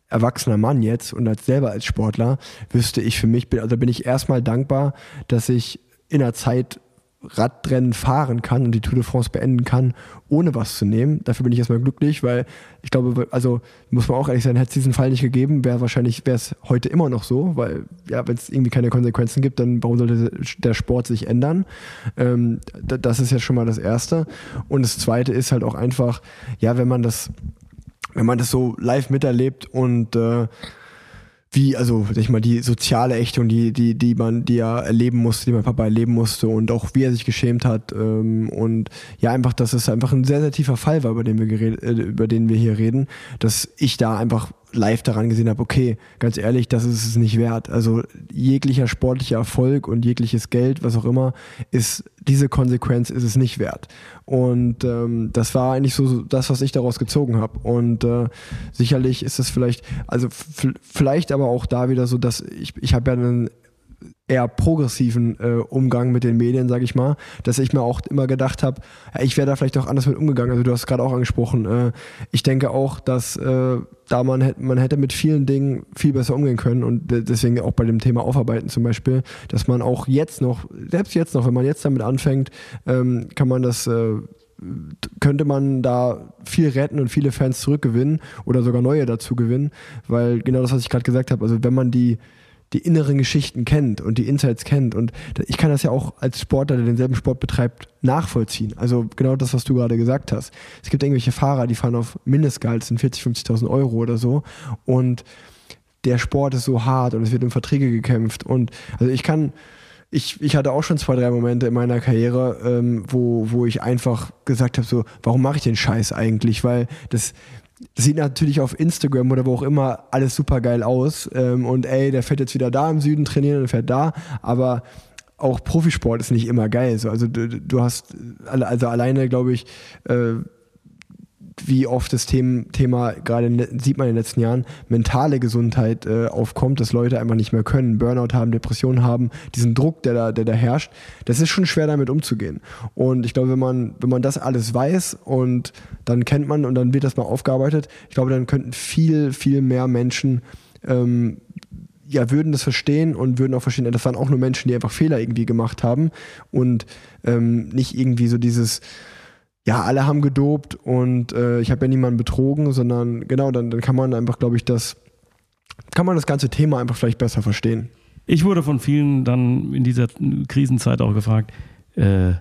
erwachsener Mann jetzt und als selber als Sportler wüsste ich für mich, also bin ich erstmal dankbar, dass ich in der Zeit Radrennen fahren kann und die Tour de France beenden kann, ohne was zu nehmen. Dafür bin ich erstmal glücklich, weil ich glaube, also muss man auch ehrlich sein, hätte es diesen Fall nicht gegeben, wäre wahrscheinlich, wäre es heute immer noch so, weil ja, wenn es irgendwie keine Konsequenzen gibt, dann warum sollte der Sport sich ändern? Ähm, das ist ja schon mal das Erste. Und das Zweite ist halt auch einfach, ja, wenn man das, wenn man das so live miterlebt und äh, wie, also sag ich mal, die soziale Ächtung, die, die, die man, die er erleben musste, die mein Papa erleben musste und auch wie er sich geschämt hat. Ähm, und ja, einfach, dass es einfach ein sehr, sehr tiefer Fall war, über den wir geredet, äh, über den wir hier reden, dass ich da einfach live daran gesehen habe, okay, ganz ehrlich, das ist es nicht wert. Also jeglicher sportlicher Erfolg und jegliches Geld, was auch immer, ist diese Konsequenz ist es nicht wert. Und ähm, das war eigentlich so das, was ich daraus gezogen habe. Und äh, sicherlich ist es vielleicht, also vielleicht aber auch da wieder so, dass ich, ich habe ja einen eher progressiven äh, Umgang mit den Medien, sage ich mal, dass ich mir auch immer gedacht habe, ich wäre da vielleicht auch anders mit umgegangen. Also du hast gerade auch angesprochen. Äh, ich denke auch, dass äh, da man hätte, man hätte mit vielen Dingen viel besser umgehen können und deswegen auch bei dem Thema Aufarbeiten zum Beispiel, dass man auch jetzt noch, selbst jetzt noch, wenn man jetzt damit anfängt, ähm, kann man das äh, könnte man da viel retten und viele Fans zurückgewinnen oder sogar neue dazu gewinnen, weil genau das, was ich gerade gesagt habe, also wenn man die die inneren Geschichten kennt und die Insights kennt. Und ich kann das ja auch als Sportler, der denselben Sport betreibt, nachvollziehen. Also genau das, was du gerade gesagt hast. Es gibt irgendwelche Fahrer, die fahren auf Mindestgehalt, sind 40.000, 50.000 Euro oder so. Und der Sport ist so hart und es wird um Verträge gekämpft. Und also ich kann, ich, ich hatte auch schon zwei, drei Momente in meiner Karriere, ähm, wo, wo ich einfach gesagt habe, so, warum mache ich den Scheiß eigentlich? Weil das sieht natürlich auf Instagram oder wo auch immer alles super geil aus. Ähm, und ey, der fährt jetzt wieder da im Süden trainieren und fährt da. Aber auch Profisport ist nicht immer geil. So. Also du, du hast, also alleine glaube ich, äh, wie oft das Thema, Thema gerade sieht man in den letzten Jahren, mentale Gesundheit äh, aufkommt, dass Leute einfach nicht mehr können, Burnout haben, Depressionen haben, diesen Druck, der da, der da herrscht, das ist schon schwer damit umzugehen. Und ich glaube, wenn man, wenn man das alles weiß und dann kennt man und dann wird das mal aufgearbeitet, ich glaube, dann könnten viel, viel mehr Menschen ähm, ja, würden das verstehen und würden auch verstehen, das waren auch nur Menschen, die einfach Fehler irgendwie gemacht haben und ähm, nicht irgendwie so dieses ja, alle haben gedopt und äh, ich habe ja niemanden betrogen, sondern genau, dann, dann kann man einfach, glaube ich, das, kann man das ganze Thema einfach vielleicht besser verstehen. Ich wurde von vielen dann in dieser Krisenzeit auch gefragt, äh,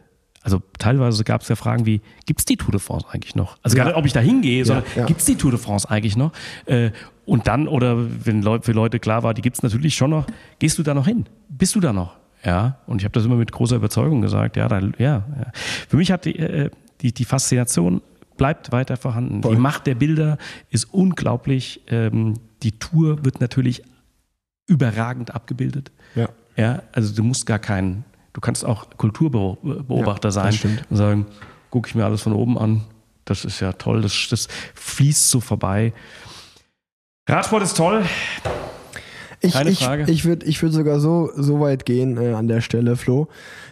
also teilweise gab es ja Fragen wie, gibt es die Tour de France eigentlich noch? Also ja. gar nicht, ob ich da hingehe, sondern ja, ja. gibt es die Tour de France eigentlich noch? Äh, und dann, oder wenn Leute, für Leute klar war, die gibt es natürlich schon noch, gehst du da noch hin? Bist du da noch? Ja, und ich habe das immer mit großer Überzeugung gesagt. Ja, da, ja, ja. Für mich hat die, äh, die, die Faszination bleibt weiter vorhanden. Voll. Die Macht der Bilder ist unglaublich. Ähm, die Tour wird natürlich überragend abgebildet. Ja. ja. Also du musst gar keinen, du kannst auch Kulturbeobachter ja, sein und sagen, gucke ich mir alles von oben an. Das ist ja toll, das, das fließt so vorbei. Radsport ist toll. Ich, Keine Frage. Ich, ich würde ich würd sogar so, so weit gehen äh, an der Stelle, Flo,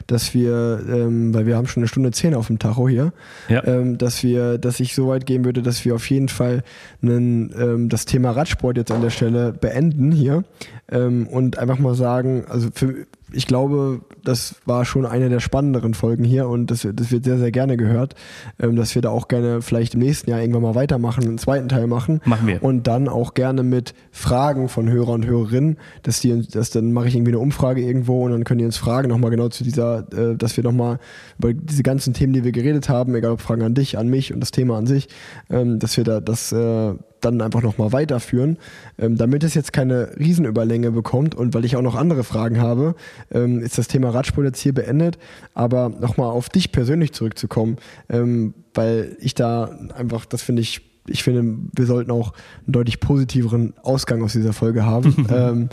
dass wir, ähm, weil wir haben schon eine Stunde zehn auf dem Tacho hier, ja. ähm, dass wir, dass ich so weit gehen würde, dass wir auf jeden Fall einen, ähm, das Thema Radsport jetzt an der Stelle beenden hier ähm, und einfach mal sagen, also für, ich glaube, das war schon eine der spannenderen Folgen hier und das, das wird sehr, sehr gerne gehört, ähm, dass wir da auch gerne vielleicht im nächsten Jahr irgendwann mal weitermachen, einen zweiten Teil machen. Machen wir. Und dann auch gerne mit Fragen von Hörer und Hörerinnen, dass die, dass dann mache ich irgendwie eine Umfrage irgendwo und dann können die uns fragen nochmal genau zu dieser, äh, dass wir nochmal über diese ganzen Themen, die wir geredet haben, egal ob Fragen an dich, an mich und das Thema an sich, ähm, dass wir da das äh, dann einfach nochmal weiterführen, ähm, damit es jetzt keine Riesenüberlänge bekommt und weil ich auch noch andere Fragen habe, ähm, ist das Thema Radsport jetzt hier beendet. Aber nochmal auf dich persönlich zurückzukommen, ähm, weil ich da einfach, das finde ich ich finde, wir sollten auch einen deutlich positiveren Ausgang aus dieser Folge haben. ähm,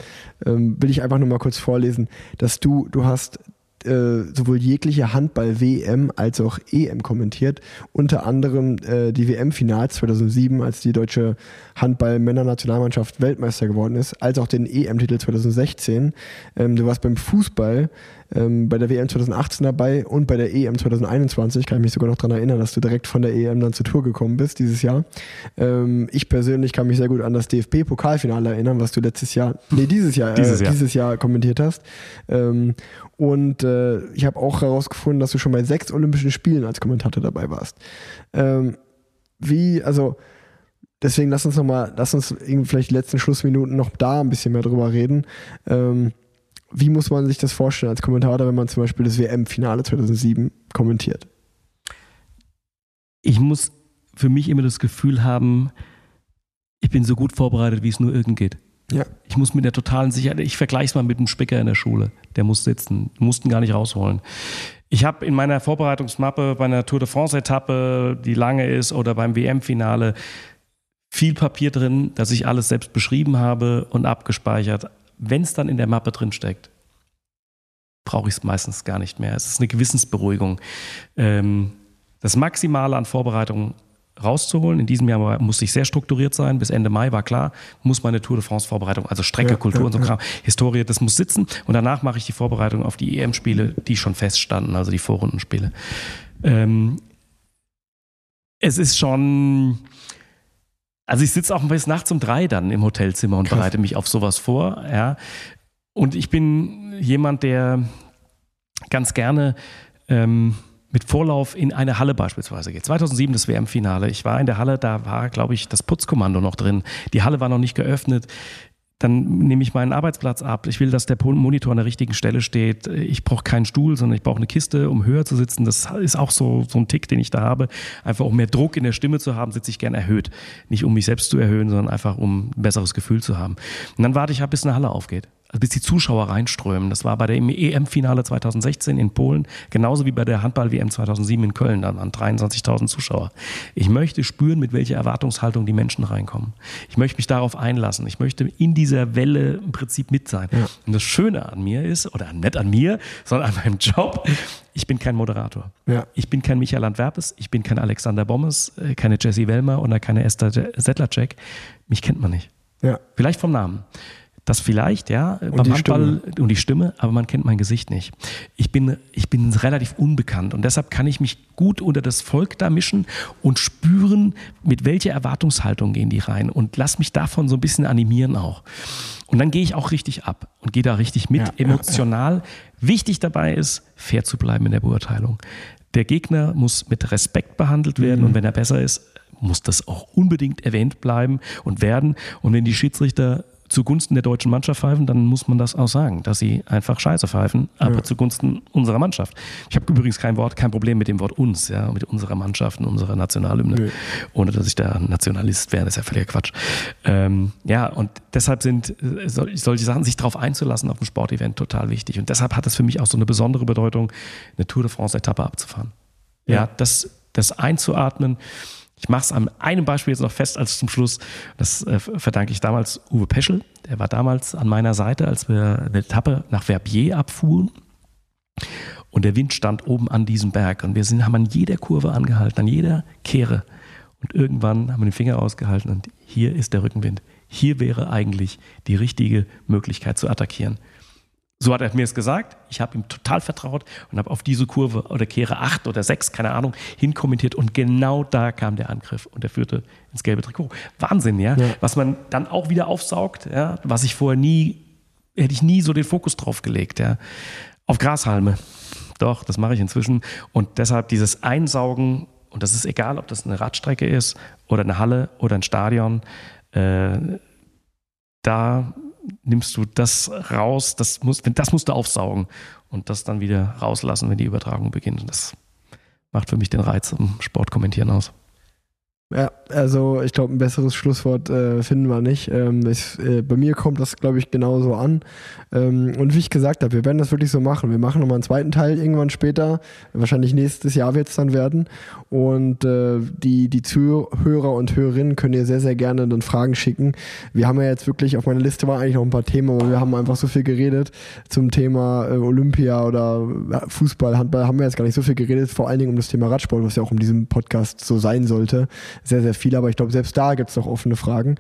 ähm, will ich einfach nur mal kurz vorlesen, dass du, du hast äh, sowohl jegliche Handball-WM als auch EM kommentiert. Unter anderem äh, die WM-Finals 2007, als die deutsche Handball-Männer-Nationalmannschaft Weltmeister geworden ist, als auch den EM-Titel 2016. Ähm, du warst beim Fußball ähm, bei der WM 2018 dabei und bei der EM 2021. Kann ich mich sogar noch daran erinnern, dass du direkt von der EM dann zur Tour gekommen bist dieses Jahr. Ähm, ich persönlich kann mich sehr gut an das DFB-Pokalfinale erinnern, was du letztes Jahr, nee, dieses Jahr, äh, dieses, Jahr. dieses Jahr kommentiert hast. Ähm, und äh, ich habe auch herausgefunden, dass du schon bei sechs Olympischen Spielen als Kommentator dabei warst. Ähm, wie, also deswegen lass uns nochmal, lass uns vielleicht die letzten Schlussminuten noch da ein bisschen mehr drüber reden. Ähm, wie muss man sich das vorstellen als Kommentator, wenn man zum Beispiel das WM-Finale 2007 kommentiert? Ich muss für mich immer das Gefühl haben, ich bin so gut vorbereitet, wie es nur irgend geht. Ja. Ich muss mit der totalen Sicherheit, ich vergleiche es mal mit einem Spicker in der Schule. Der muss sitzen, mussten gar nicht rausholen. Ich habe in meiner Vorbereitungsmappe bei einer Tour de France-Etappe, die lange ist, oder beim WM-Finale viel Papier drin, das ich alles selbst beschrieben habe und abgespeichert. Wenn es dann in der Mappe drin steckt, brauche ich es meistens gar nicht mehr. Es ist eine Gewissensberuhigung. Ähm, das Maximale an Vorbereitung rauszuholen. In diesem Jahr musste ich sehr strukturiert sein. Bis Ende Mai war klar, muss meine Tour de France-Vorbereitung, also Strecke, ja, Kultur ja, und so Kram, Historie, das muss sitzen. Und danach mache ich die Vorbereitung auf die EM-Spiele, die schon feststanden, also die Vorrundenspiele. Ähm, es ist schon. Also ich sitze auch bis nachts um drei dann im Hotelzimmer und Krass. bereite mich auf sowas vor. Ja. Und ich bin jemand, der ganz gerne ähm, mit Vorlauf in eine Halle beispielsweise geht. 2007 das WM-Finale. Ich war in der Halle, da war, glaube ich, das Putzkommando noch drin. Die Halle war noch nicht geöffnet. Dann nehme ich meinen Arbeitsplatz ab. Ich will, dass der Monitor an der richtigen Stelle steht. Ich brauche keinen Stuhl, sondern ich brauche eine Kiste, um höher zu sitzen. Das ist auch so, so ein Tick, den ich da habe. Einfach um mehr Druck in der Stimme zu haben, sitze ich gern erhöht. Nicht um mich selbst zu erhöhen, sondern einfach um ein besseres Gefühl zu haben. Und dann warte ich ab, bis eine Halle aufgeht bis die Zuschauer reinströmen. Das war bei der EM-Finale 2016 in Polen, genauso wie bei der Handball-WM 2007 in Köln. Da waren 23.000 Zuschauer. Ich möchte spüren, mit welcher Erwartungshaltung die Menschen reinkommen. Ich möchte mich darauf einlassen. Ich möchte in dieser Welle im Prinzip mit sein. Ja. Und das Schöne an mir ist, oder nicht an mir, sondern an meinem Job, ich bin kein Moderator. Ja. Ich bin kein Michael Antwerpes, ich bin kein Alexander Bommes, äh, keine Jessie Wellmer oder keine Esther Settlercheck. Mich kennt man nicht. Ja. Vielleicht vom Namen. Das vielleicht, ja, und beim Handball Stimme. und die Stimme, aber man kennt mein Gesicht nicht. Ich bin, ich bin relativ unbekannt und deshalb kann ich mich gut unter das Volk da mischen und spüren, mit welcher Erwartungshaltung gehen die rein und lass mich davon so ein bisschen animieren auch. Und dann gehe ich auch richtig ab und gehe da richtig mit, ja, emotional. Ja, ja. Wichtig dabei ist, fair zu bleiben in der Beurteilung. Der Gegner muss mit Respekt behandelt werden mhm. und wenn er besser ist, muss das auch unbedingt erwähnt bleiben und werden. Und wenn die Schiedsrichter zugunsten der deutschen Mannschaft pfeifen, dann muss man das auch sagen, dass sie einfach scheiße pfeifen, aber ja. zugunsten unserer Mannschaft. Ich habe übrigens kein Wort, kein Problem mit dem Wort uns, ja, mit unserer Mannschaft und unserer Nationalhymne, ja. ohne dass ich da Nationalist wäre, das ist ja völliger Quatsch. Ähm, ja, und deshalb sind äh, solche Sachen, sich darauf einzulassen auf ein Sportevent total wichtig. Und deshalb hat es für mich auch so eine besondere Bedeutung, eine Tour de France-Etappe abzufahren. Ja, ja das, das einzuatmen ich mache es an einem Beispiel jetzt noch fest als zum Schluss. Das äh, verdanke ich damals Uwe Peschel. Der war damals an meiner Seite, als wir eine Etappe nach Verbier abfuhren. Und der Wind stand oben an diesem Berg. Und wir sind, haben an jeder Kurve angehalten, an jeder Kehre. Und irgendwann haben wir den Finger ausgehalten und hier ist der Rückenwind. Hier wäre eigentlich die richtige Möglichkeit zu attackieren. So hat er mir es gesagt. Ich habe ihm total vertraut und habe auf diese Kurve oder Kehre acht oder sechs, keine Ahnung, hinkommentiert. Und genau da kam der Angriff und er führte ins gelbe Trikot. Wahnsinn, ja? ja. Was man dann auch wieder aufsaugt, ja? was ich vorher nie, hätte ich nie so den Fokus drauf gelegt, ja. Auf Grashalme. Doch, das mache ich inzwischen. Und deshalb dieses Einsaugen, und das ist egal, ob das eine Radstrecke ist oder eine Halle oder ein Stadion, äh, da nimmst du das raus, das, muss, das musst du aufsaugen und das dann wieder rauslassen, wenn die Übertragung beginnt. Das macht für mich den Reiz im Sportkommentieren aus. Ja, also ich glaube, ein besseres Schlusswort äh, finden wir nicht. Ähm, ich, äh, bei mir kommt das, glaube ich, genauso an. Ähm, und wie ich gesagt habe, wir werden das wirklich so machen. Wir machen nochmal einen zweiten Teil irgendwann später. Wahrscheinlich nächstes Jahr wird es dann werden. Und äh, die, die Zuhörer und Hörerinnen können ihr sehr, sehr gerne dann Fragen schicken. Wir haben ja jetzt wirklich, auf meiner Liste waren eigentlich noch ein paar Themen, aber wir haben einfach so viel geredet zum Thema äh, Olympia oder Fußball, Handball, haben wir jetzt gar nicht so viel geredet, vor allen Dingen um das Thema Radsport, was ja auch in diesem Podcast so sein sollte sehr, sehr viel, aber ich glaube, selbst da gibt es noch offene Fragen.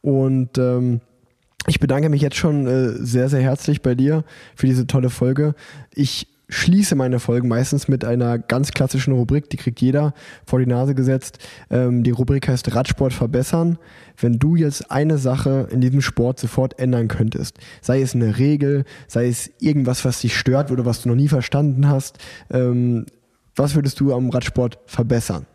Und ähm, ich bedanke mich jetzt schon äh, sehr, sehr herzlich bei dir für diese tolle Folge. Ich schließe meine Folgen meistens mit einer ganz klassischen Rubrik, die kriegt jeder vor die Nase gesetzt. Ähm, die Rubrik heißt Radsport verbessern. Wenn du jetzt eine Sache in diesem Sport sofort ändern könntest, sei es eine Regel, sei es irgendwas, was dich stört oder was du noch nie verstanden hast, ähm, was würdest du am Radsport verbessern?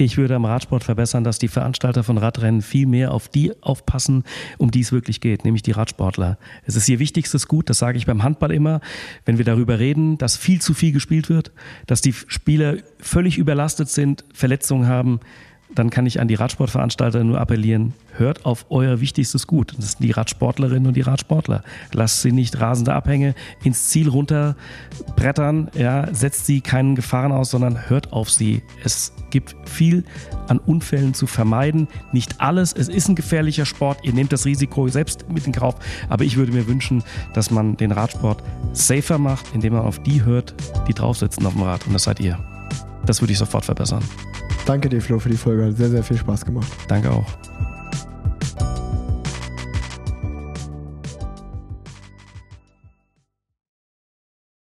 Ich würde am Radsport verbessern, dass die Veranstalter von Radrennen viel mehr auf die aufpassen, um die es wirklich geht, nämlich die Radsportler. Es ist ihr wichtigstes Gut, das sage ich beim Handball immer, wenn wir darüber reden, dass viel zu viel gespielt wird, dass die Spieler völlig überlastet sind, Verletzungen haben dann kann ich an die Radsportveranstalter nur appellieren, hört auf euer wichtigstes Gut. Das sind die Radsportlerinnen und die Radsportler. Lasst sie nicht rasende Abhänge ins Ziel runterbrettern, ja, setzt sie keinen Gefahren aus, sondern hört auf sie. Es gibt viel an Unfällen zu vermeiden. Nicht alles. Es ist ein gefährlicher Sport. Ihr nehmt das Risiko selbst mit in Kauf. Aber ich würde mir wünschen, dass man den Radsport safer macht, indem man auf die hört, die drauf sitzen auf dem Rad. Und das seid ihr. Das würde ich sofort verbessern. Danke dir, Flo, für die Folge. Hat sehr, sehr viel Spaß gemacht. Danke auch.